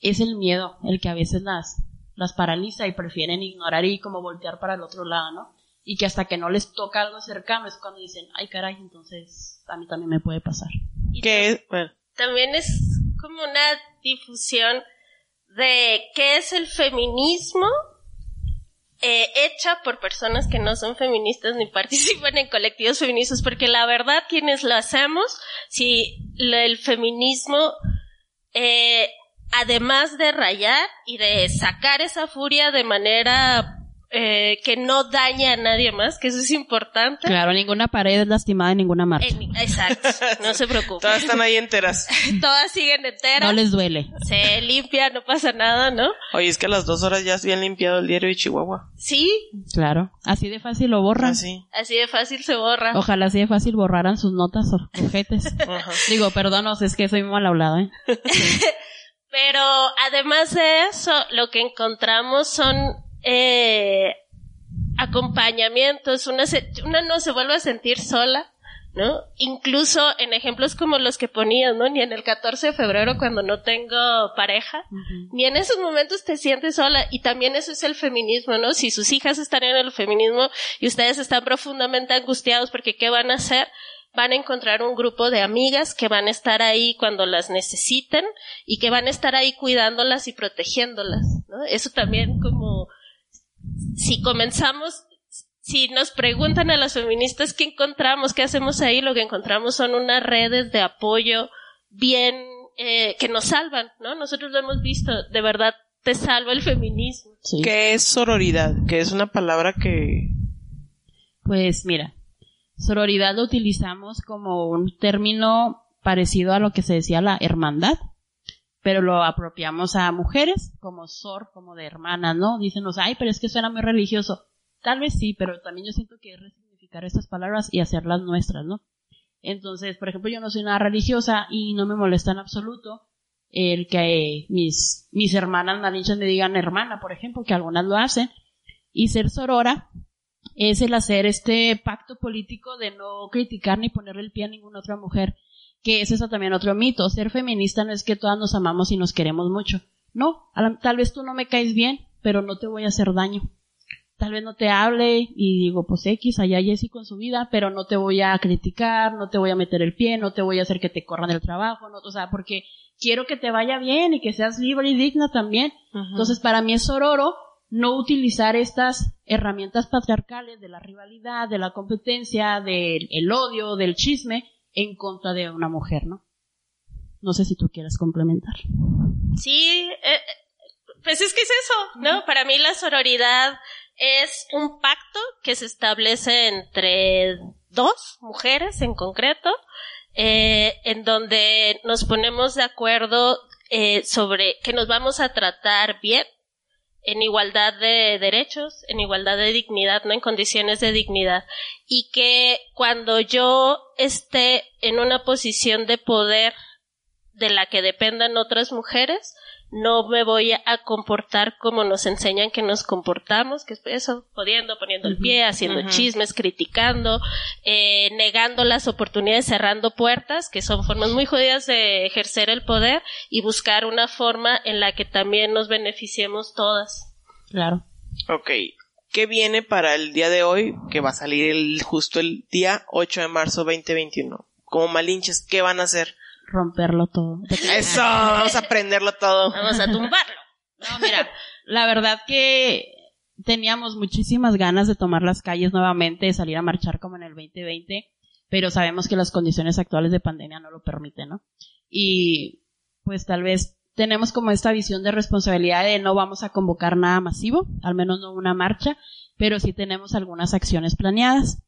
es el miedo el que a veces las, las paraliza y prefieren ignorar y como voltear para el otro lado, ¿no? Y que hasta que no les toca algo cercano es cuando dicen, ay caray, entonces a mí también me puede pasar. Que, bueno. También es como una difusión de qué es el feminismo eh, hecha por personas que no son feministas ni participan en colectivos feministas, porque la verdad quienes lo hacemos, si el feminismo, eh, además de rayar y de sacar esa furia de manera eh, que no daña a nadie más, que eso es importante. Claro, ninguna pared es lastimada en ninguna marcha. exacto, no se preocupen. Todas están ahí enteras. Todas siguen enteras. No les duele. Se limpia, no pasa nada, ¿no? Oye, es que a las dos horas ya has bien limpiado el diario de Chihuahua. Sí. Claro, así de fácil lo borran. Así. Así de fácil se borra. Ojalá así de fácil borraran sus notas o objetes. Digo, perdónos, es que soy mal hablado, ¿eh? Pero además de eso, lo que encontramos son eh, acompañamientos, una, una no se vuelve a sentir sola, ¿no? Incluso en ejemplos como los que ponías, ¿no? Ni en el 14 de febrero cuando no tengo pareja, ni en esos momentos te sientes sola y también eso es el feminismo, ¿no? Si sus hijas están en el feminismo y ustedes están profundamente angustiados porque ¿qué van a hacer? van a encontrar un grupo de amigas que van a estar ahí cuando las necesiten y que van a estar ahí cuidándolas y protegiéndolas, ¿no? Eso también como si comenzamos, si nos preguntan a las feministas qué encontramos, qué hacemos ahí, lo que encontramos son unas redes de apoyo bien eh, que nos salvan, ¿no? Nosotros lo hemos visto, de verdad te salva el feminismo. ¿Qué es sororidad? Que es una palabra que... Pues mira, sororidad lo utilizamos como un término parecido a lo que se decía la hermandad, pero lo apropiamos a mujeres como sor, como de hermana, ¿no? Dicen, ay, pero es que suena muy religioso. Tal vez sí, pero también yo siento que es resignificar estas palabras y hacerlas nuestras, ¿no? Entonces, por ejemplo, yo no soy nada religiosa y no me molesta en absoluto el que mis, mis hermanas malinchas me digan hermana, por ejemplo, que algunas lo hacen. Y ser sorora es el hacer este pacto político de no criticar ni ponerle el pie a ninguna otra mujer que es eso también otro mito. Ser feminista no es que todas nos amamos y nos queremos mucho. No, tal vez tú no me caes bien, pero no te voy a hacer daño. Tal vez no te hable y digo, pues X, allá Jessie con su vida, pero no te voy a criticar, no te voy a meter el pie, no te voy a hacer que te corran del trabajo, no, o sea, porque quiero que te vaya bien y que seas libre y digna también. Entonces, para mí es sororo no utilizar estas herramientas patriarcales de la rivalidad, de la competencia, del odio, del chisme, en contra de una mujer, ¿no? No sé si tú quieres complementar. Sí, eh, pues es que es eso, ¿no? Para mí la sororidad es un pacto que se establece entre dos mujeres en concreto, eh, en donde nos ponemos de acuerdo eh, sobre que nos vamos a tratar bien, en igualdad de derechos, en igualdad de dignidad, no en condiciones de dignidad. Y que cuando yo esté en una posición de poder de la que dependan otras mujeres, no me voy a comportar como nos enseñan que nos comportamos, que es eso, jodiendo, poniendo el pie, haciendo chismes, criticando, eh, negando las oportunidades, cerrando puertas, que son formas muy jodidas de ejercer el poder y buscar una forma en la que también nos beneficiemos todas. Claro. Ok. ¿Qué viene para el día de hoy? Que va a salir el, justo el día 8 de marzo 2021. Como malinches, ¿qué van a hacer? Romperlo todo. Eso, vamos a prenderlo todo. Vamos a tumbarlo. No, mira, la verdad que teníamos muchísimas ganas de tomar las calles nuevamente, de salir a marchar como en el 2020, pero sabemos que las condiciones actuales de pandemia no lo permiten, ¿no? Y pues tal vez tenemos como esta visión de responsabilidad de no vamos a convocar nada masivo, al menos no una marcha, pero sí tenemos algunas acciones planeadas.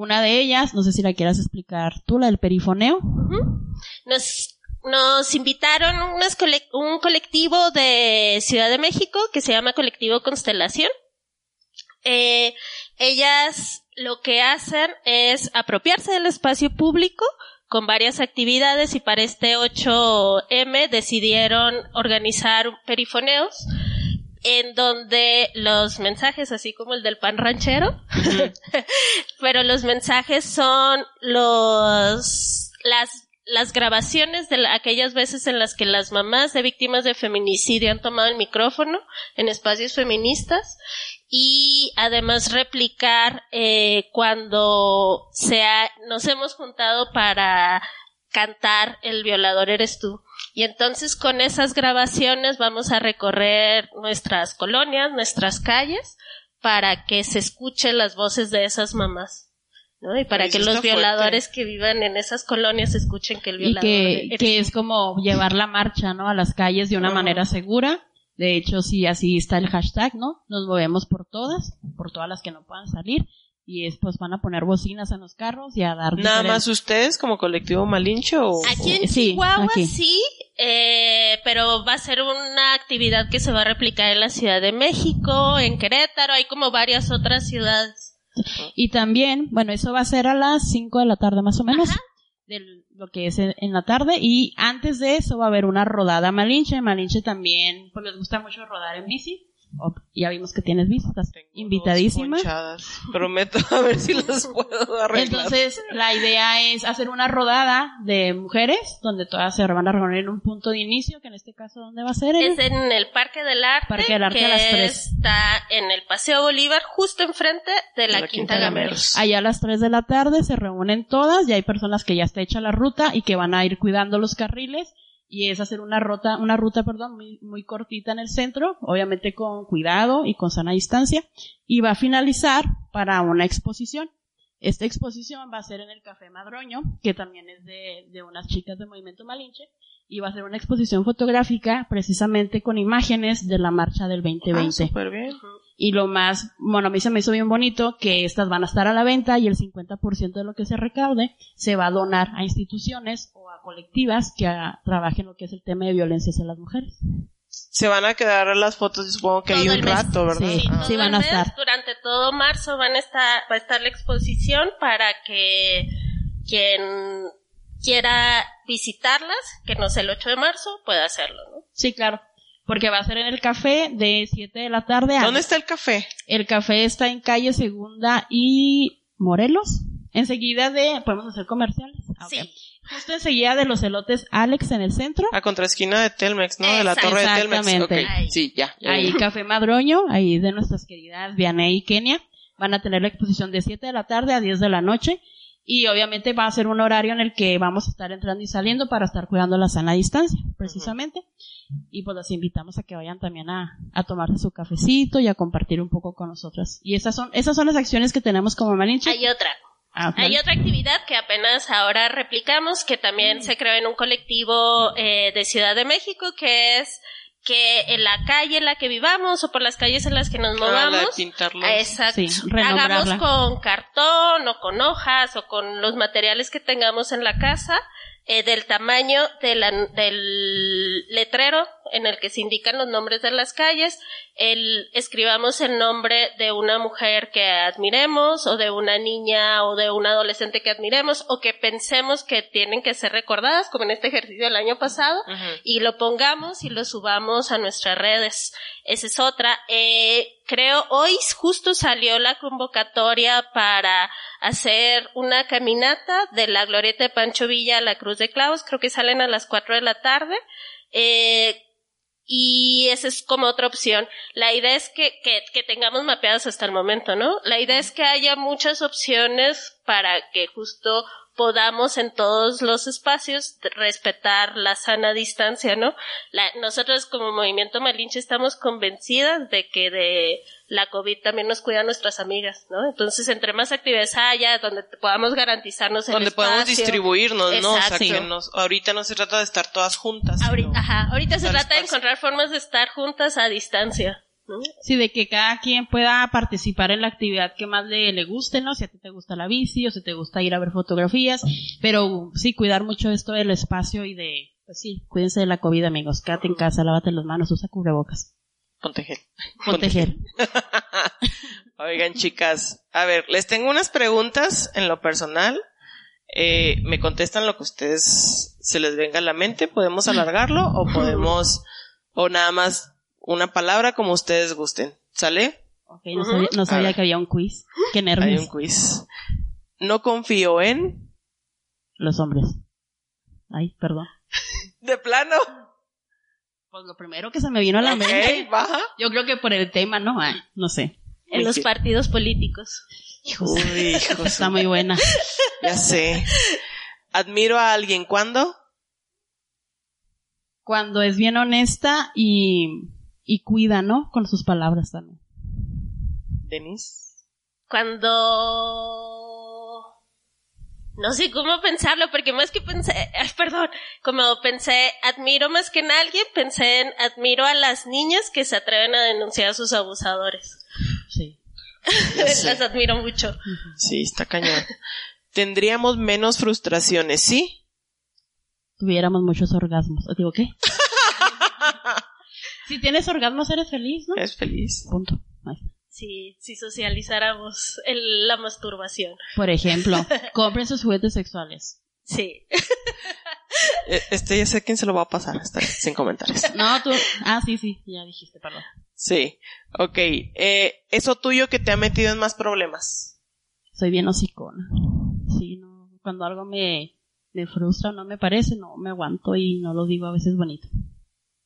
Una de ellas, no sé si la quieras explicar tú, la del perifoneo. Nos, nos invitaron unas un colectivo de Ciudad de México que se llama Colectivo Constelación. Eh, ellas lo que hacen es apropiarse del espacio público con varias actividades y para este 8M decidieron organizar perifoneos en donde los mensajes, así como el del pan ranchero, pero los mensajes son los las las grabaciones de la- aquellas veces en las que las mamás de víctimas de feminicidio han tomado el micrófono en espacios feministas y además replicar eh, cuando se ha- nos hemos juntado para cantar El violador eres tú. Y entonces con esas grabaciones vamos a recorrer nuestras colonias, nuestras calles, para que se escuchen las voces de esas mamás. ¿no? Y para que los violadores que vivan en esas colonias escuchen que el Y violador que, es como llevar la marcha, ¿no? A las calles de una manera segura. De hecho, sí, así está el hashtag, ¿no? Nos movemos por todas, por todas las que no puedan salir. Y es, pues van a poner bocinas en los carros y a dar Nada diferentes- más ustedes como colectivo Malinche o... Aquí en Sí, Chihuahua aquí. sí, eh, pero va a ser una actividad que se va a replicar en la Ciudad de México, en Querétaro, hay como varias otras ciudades. Y también, bueno, eso va a ser a las 5 de la tarde más o menos, de lo que es en, en la tarde. Y antes de eso va a haber una rodada Malinche. Malinche también, pues les gusta mucho rodar en bici. Ya vimos que tienes estás Tengo invitadísima. dos ponchadas. Prometo a ver si las puedo arreglar. Entonces, la idea es hacer una rodada de mujeres, donde todas se van a reunir en un punto de inicio, que en este caso, ¿dónde va a ser? Es en el Parque del Arte, Parque del Arte que a las tres. está en el Paseo Bolívar, justo enfrente de la, Quinta Gameros. Allá a las 3 de la tarde se reúnen todas y hay personas que ya está hecha la ruta y que van a ir cuidando los carriles y es hacer una ruta, una ruta, perdón, muy, muy cortita en el centro, obviamente con cuidado y con sana distancia y va a finalizar para una exposición. Esta exposición va a ser en el Café Madroño, que también es de, de unas chicas de Movimiento Malinche, y va a ser una exposición fotográfica precisamente con imágenes de la marcha del 2020. Ah, bien. Y lo más, bueno, a mí se me hizo bien bonito que estas van a estar a la venta y el 50% de lo que se recaude se va a donar a instituciones o a colectivas que trabajen lo que es el tema de violencia hacia las mujeres. Se van a quedar las fotos, supongo que Todo hay un rato, ¿verdad? Sí. Ah. Todo van a el mes, estar. Durante todo marzo van a estar, va a estar la exposición para que quien quiera visitarlas, que no sea el 8 de marzo, pueda hacerlo, ¿no? Sí, claro. Porque va a ser en el café de 7 de la tarde a... ¿Dónde está el café? El café está en calle Segunda y Morelos. Enseguida de... ¿Podemos hacer comerciales? Ah, ok. Sí. Justo enseguida de los elotes Alex en el centro. A contraesquina de Telmex, ¿no? De la torre de Telmex. Exactamente. Ok, Sí, ya. ya, Ahí ya. Café Madroño, ahí de nuestras queridas Vianey y Kenia, van a tener la exposición de 7 de la tarde a 10 de la noche y obviamente va a ser un horario en el que vamos a estar entrando y saliendo para estar cuidando la sana distancia, precisamente. Y pues los invitamos a que vayan también a, a tomarse su cafecito y a compartir un poco con nosotras. Y esas son, esas son las acciones que tenemos como Malinche. Hay otra. Ah, Hay otra actividad que apenas ahora replicamos, que también se creó en un colectivo eh, de Ciudad de México, que es que en la calle en la que vivamos o por las calles en las que nos Ah, movamos. Ah, Exacto. Sí, Hagamos con cartón o con hojas o con los materiales que tengamos en la casa eh, del tamaño de la- del letrero en el que se indican los nombres de las calles. El, escribamos el nombre de una mujer que admiremos o de una niña o de un adolescente que admiremos o que pensemos que tienen que ser recordadas, como en este ejercicio del año pasado y lo pongamos y lo subamos a nuestras redes. Esa es otra. Eh, creo hoy justo salió la convocatoria para hacer una caminata de la glorieta de Pancho Villa a la Cruz de Clavos. Creo que salen a las 4 de la tarde. Eh, y esa es como otra opción. La idea es que, que, que tengamos mapeadas hasta el momento, ¿no? La idea es que haya muchas opciones para que justo podamos en todos los espacios respetar la sana distancia, ¿no? La- nosotros como Movimiento Malinche estamos convencidas de que de la COVID también nos cuidan nuestras amigas, ¿no? Entonces, entre más actividades haya, donde podamos garantizarnos el Donde espacio. distribuirnos, ¿no? O sea, que nos, ahorita no se trata de estar todas juntas. Ahorita, sino- ajá, ahorita se trata de encontrar formas de estar juntas a distancia. ¿No? Sí, de que cada quien pueda participar en la actividad que más le, le guste, ¿no? Si a ti te gusta la bici o si te gusta ir a ver fotografías, pero sí, cuidar mucho esto del espacio y de, pues sí, cuídense de la COVID, amigos. Quédate en casa, lávate las manos, usa cubrebocas. Ponte gel. Ponte gel. Oigan, chicas, a ver, les tengo unas preguntas en lo personal. Eh, me contestan lo que ustedes se les venga a la mente. Podemos alargarlo o podemos, o nada más una palabra como ustedes gusten. ¿Sale? Ok, no sabía, no sabía ver. que había un quiz. Qué Hay nervios. un quiz. No confío en. Los hombres. Ay, perdón. De plano. Pues lo primero que se me vino a la mente. Ok, baja. Yo creo que por el tema, ¿no? Ay, no sé. En los partidos políticos. Uy, hijos. Está muy buena. Ya sé. Admiro a alguien cuando. Cuando es bien honesta y, y cuida, ¿no? Con sus palabras también. Denis. Cuando... No sé cómo pensarlo, porque más que pensé, ay, perdón, como pensé, admiro más que en alguien, pensé en admiro a las niñas que se atreven a denunciar a sus abusadores. Sí. Las admiro mucho. Sí, está cañón. Tendríamos menos frustraciones, ¿sí? Tuviéramos muchos orgasmos. ¿O Digo, ¿qué? Si tienes orgasmos, eres feliz, ¿no? Es feliz. Punto. Ay. Si, si socializáramos el- la masturbación. Por ejemplo, compren sus juguetes sexuales. Sí. Eh, Este ya sé quién se lo va a pasar, está sin comentarios. No, tú. Ah, sí, sí, ya dijiste, perdón. Sí, ok. Eh, eso tuyo que te ha metido en más problemas. Soy bien hocicona. Sí, no. Cuando algo me, me frustra o no me parece, no me aguanto y no lo digo a veces bonito.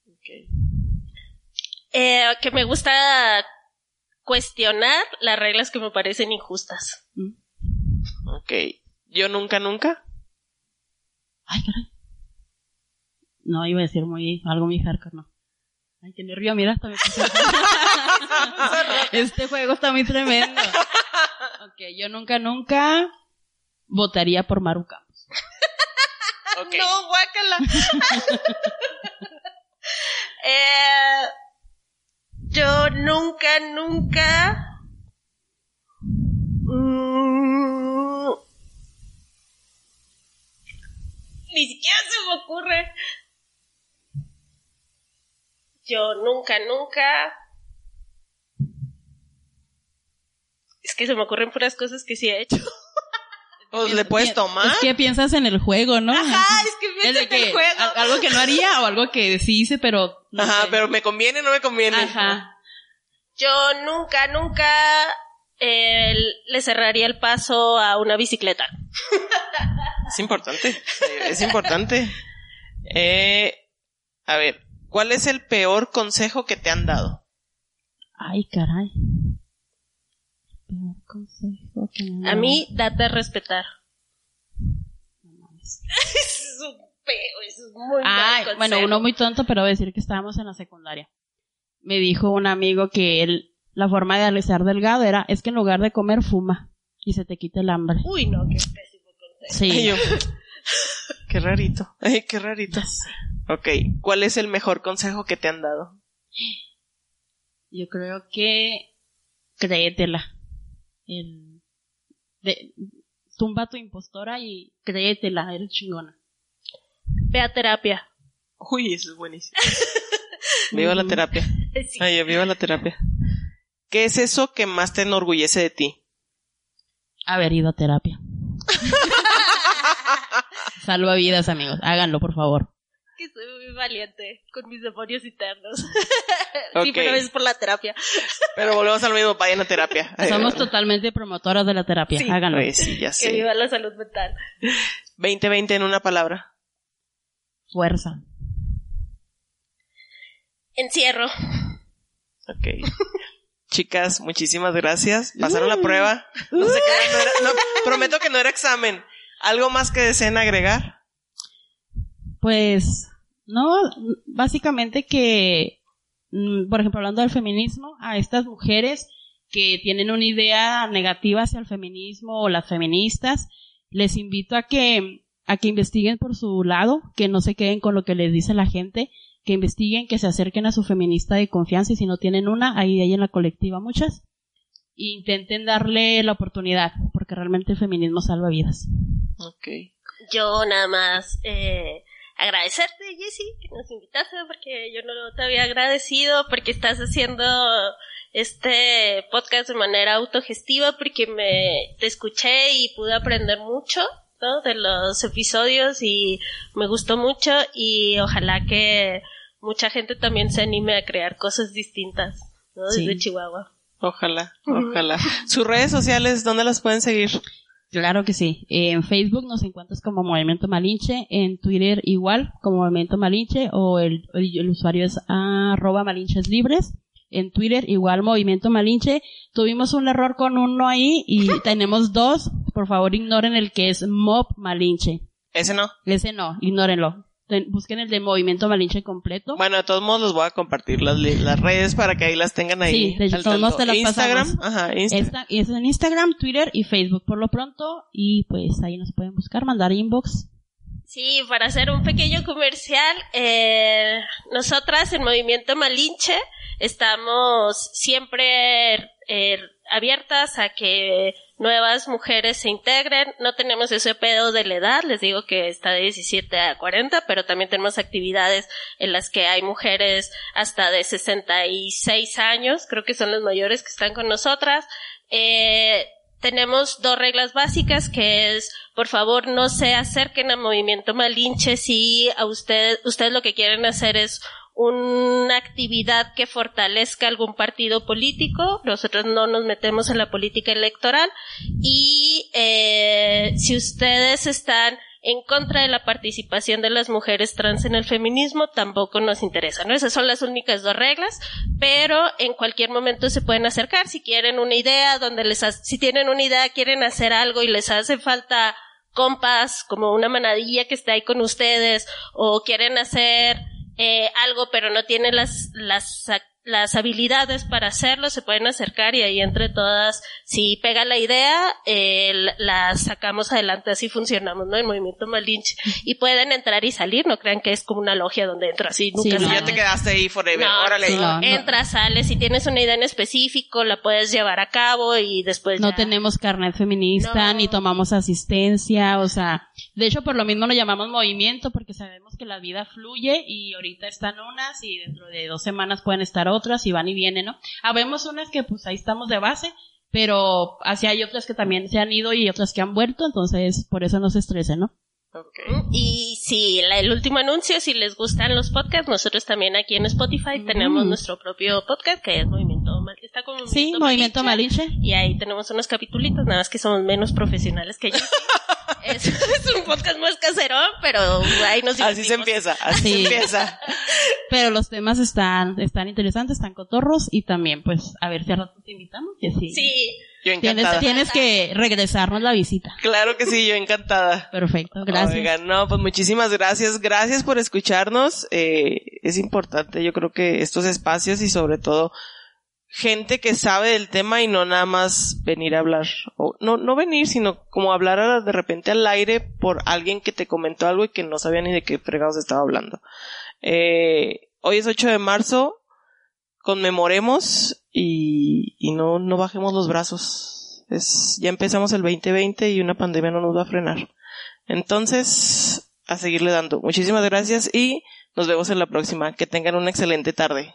Ok. Eh, que me gusta cuestionar las reglas que me parecen injustas. Ok. Yo nunca, nunca. Ay, caray. No, iba a decir muy, algo muy hardcore, no. Ay, qué nervio, mira, hasta me puse- Este juego está muy tremendo. Ok, yo nunca, nunca votaría por Maru Campos. No, guácala. eh, yo nunca, nunca. mm, ni siquiera se me ocurre. Yo nunca, nunca. Es que se me ocurren puras cosas que sí he hecho. Pues le puedes tomar. Es que piensas en el juego, ¿no? Ajá, es que Es pienso de en que el juego. a- algo que no haría o algo que sí hice, pero no Ajá, sé. pero me conviene o no me conviene. Ajá. Yo nunca, nunca eh, le cerraría el paso a una bicicleta. Es importante. eh, Es importante. Eh, a ver, ¿cuál es el peor consejo que te han dado? Ay, caray. Peor consejo A mí, date a respetar. No mames. Es un peo, es un muy Ay, bueno, uno muy tonto, pero voy a decir que estábamos en la secundaria. Me dijo un amigo que él, la forma de estar delgado era, es que en lugar de comer, fuma. Y se te quita el hambre. Uy, no, qué pésimo consejo. Sí. Ay, yo, qué rarito. Ay, qué rarito. Ok, ¿cuál es el mejor consejo que te han dado? Yo creo que créetela. El, de, tumba tu impostora y créetela, eres chingona. Ve a terapia. Uy, eso es buenísimo. Viva la terapia. Sí. Ay, viva la terapia. ¿Qué es eso que más te enorgullece de ti? Haber ido a terapia. Salva vidas, amigos. Háganlo, por favor. Que soy muy valiente con mis demonios internos. Sí, pero es por la terapia. Pero volvemos al mismo, vayan a terapia. Ay, Somos bueno. totalmente promotoras de la terapia. Sí. Háganlo. Ay, sí, ya Que sé. viva la salud mental. 2020 en una palabra. Fuerza. Encierro. Ok. Chicas, muchísimas gracias. Pasaron la prueba. No se crean, no era- no, prometo que no era examen. ¿Algo más que deseen agregar? Pues, no, básicamente que, mm, por ejemplo, hablando del feminismo, a estas mujeres que tienen una idea negativa hacia el feminismo o las feministas, les invito a que, a que investiguen por su lado, que no se queden con lo que les dice la gente, que investiguen, que se acerquen a su feminista de confianza y si no tienen una, ahí hay en la colectiva muchas, e intenten darle la oportunidad, porque realmente el feminismo salva vidas. Ok. Yo nada más eh, agradecerte, Jessy, que nos invitaste, porque yo no te había agradecido, porque estás haciendo este podcast de manera autogestiva, porque me te escuché y pude aprender mucho. ¿no? de los episodios y me gustó mucho y ojalá que mucha gente también se anime a crear cosas distintas ¿no? desde Sí. Chihuahua. Ojalá, ojalá. Sus redes sociales, ¿dónde las pueden seguir? Claro que sí. En Facebook nos encuentras como Movimiento Malinche, en Twitter igual como Movimiento Malinche o el, el- el usuario es arroba malinches libres. En Twitter igual Movimiento Malinche. Tuvimos un error con uno ahí y tenemos dos. Por favor ignoren el que es Mob Malinche. Ese no. Ese no, ignórenlo. Ten- busquen el de Movimiento Malinche completo. Bueno, de todos modos los voy a compartir las, las redes para que ahí las tengan ahí. Sí, de todos modos te las Instagram, pasamos. ajá, Instagram. Esta- es en Instagram, Twitter y Facebook por lo pronto. Y pues ahí nos pueden buscar, mandar inbox. Sí, para hacer un pequeño comercial, eh, nosotras en Movimiento Malinche estamos siempre eh, abiertas a que nuevas mujeres se integren. No tenemos ese pedo de la edad, les digo que está de 17 a 40, pero también tenemos actividades en las que hay mujeres hasta de 66 años, creo que son las mayores que están con nosotras. Eh, tenemos dos reglas básicas que es, por favor, no se acerquen a Movimiento Malinche si a usted, ustedes lo que quieren hacer es una actividad que fortalezca algún partido político. Nosotros no nos metemos en la política electoral. Y eh, si ustedes están en contra de la participación de las mujeres trans en el feminismo, tampoco nos interesa, ¿no? Esas son las únicas dos reglas, pero en cualquier momento se pueden acercar si quieren una idea, donde les, ha- si tienen una idea, quieren hacer algo y les hace falta compas, como una manadilla que está ahí con ustedes, o quieren hacer eh, algo pero no tienen las, las, las habilidades para hacerlo, se pueden acercar y ahí entre todas, si pega la idea, eh, la- sacamos adelante, así funcionamos, ¿no? El movimiento Malinche. Y pueden entrar y salir, no crean que es como una logia donde entras así, nunca Sí, Si no. ya sales. te quedaste ahí forever, No, órale. sí, no. Entras, sales, si tienes una idea en específico, la puedes llevar a cabo y después No ya- tenemos carnet feminista, No. ni tomamos asistencia, o sea, de hecho por lo mismo lo llamamos movimiento porque sabemos que la vida fluye y ahorita están unas y dentro de dos semanas pueden estar otras y van y vienen, ¿no? Habemos unas que pues ahí estamos de base, pero así hay otras que también se han ido y otras que han vuelto, entonces por eso no se estresen, ¿no? Y la- el último anuncio, si les gustan los podcasts, nosotros también aquí en Spotify Mm. tenemos nuestro propio podcast que es Movimiento Mal- está como Sí, Movimiento Malinche. y ahí tenemos unos capitulitos, nada más que somos menos profesionales que yo. es, es un podcast más caserón, pero ahí nos Así se empieza, así Sí. se empieza. Pero los temas están, están interesantes, están cotorros y también pues a ver si a rato te invitamos, que sí. Sí, Yo Tienes, encantada. tienes que regresarnos la visita. Claro que sí, yo encantada. Perfecto, gracias. Oigan, no, pues muchísimas gracias. Gracias por escucharnos. Eh, es importante, yo creo que estos espacios y sobre todo gente que sabe del tema y no nada más venir a hablar. O, no, no venir, sino como hablar de repente al aire por alguien que te comentó algo y que no sabía ni de qué fregados estaba hablando. Eh, hoy es 8 de marzo. Conmemoremos y, y no, no bajemos los brazos. Es, ya empezamos el 2020 y una pandemia no nos va a frenar. Entonces, a seguirle dando. Muchísimas gracias y nos vemos en la próxima. Que tengan una excelente tarde.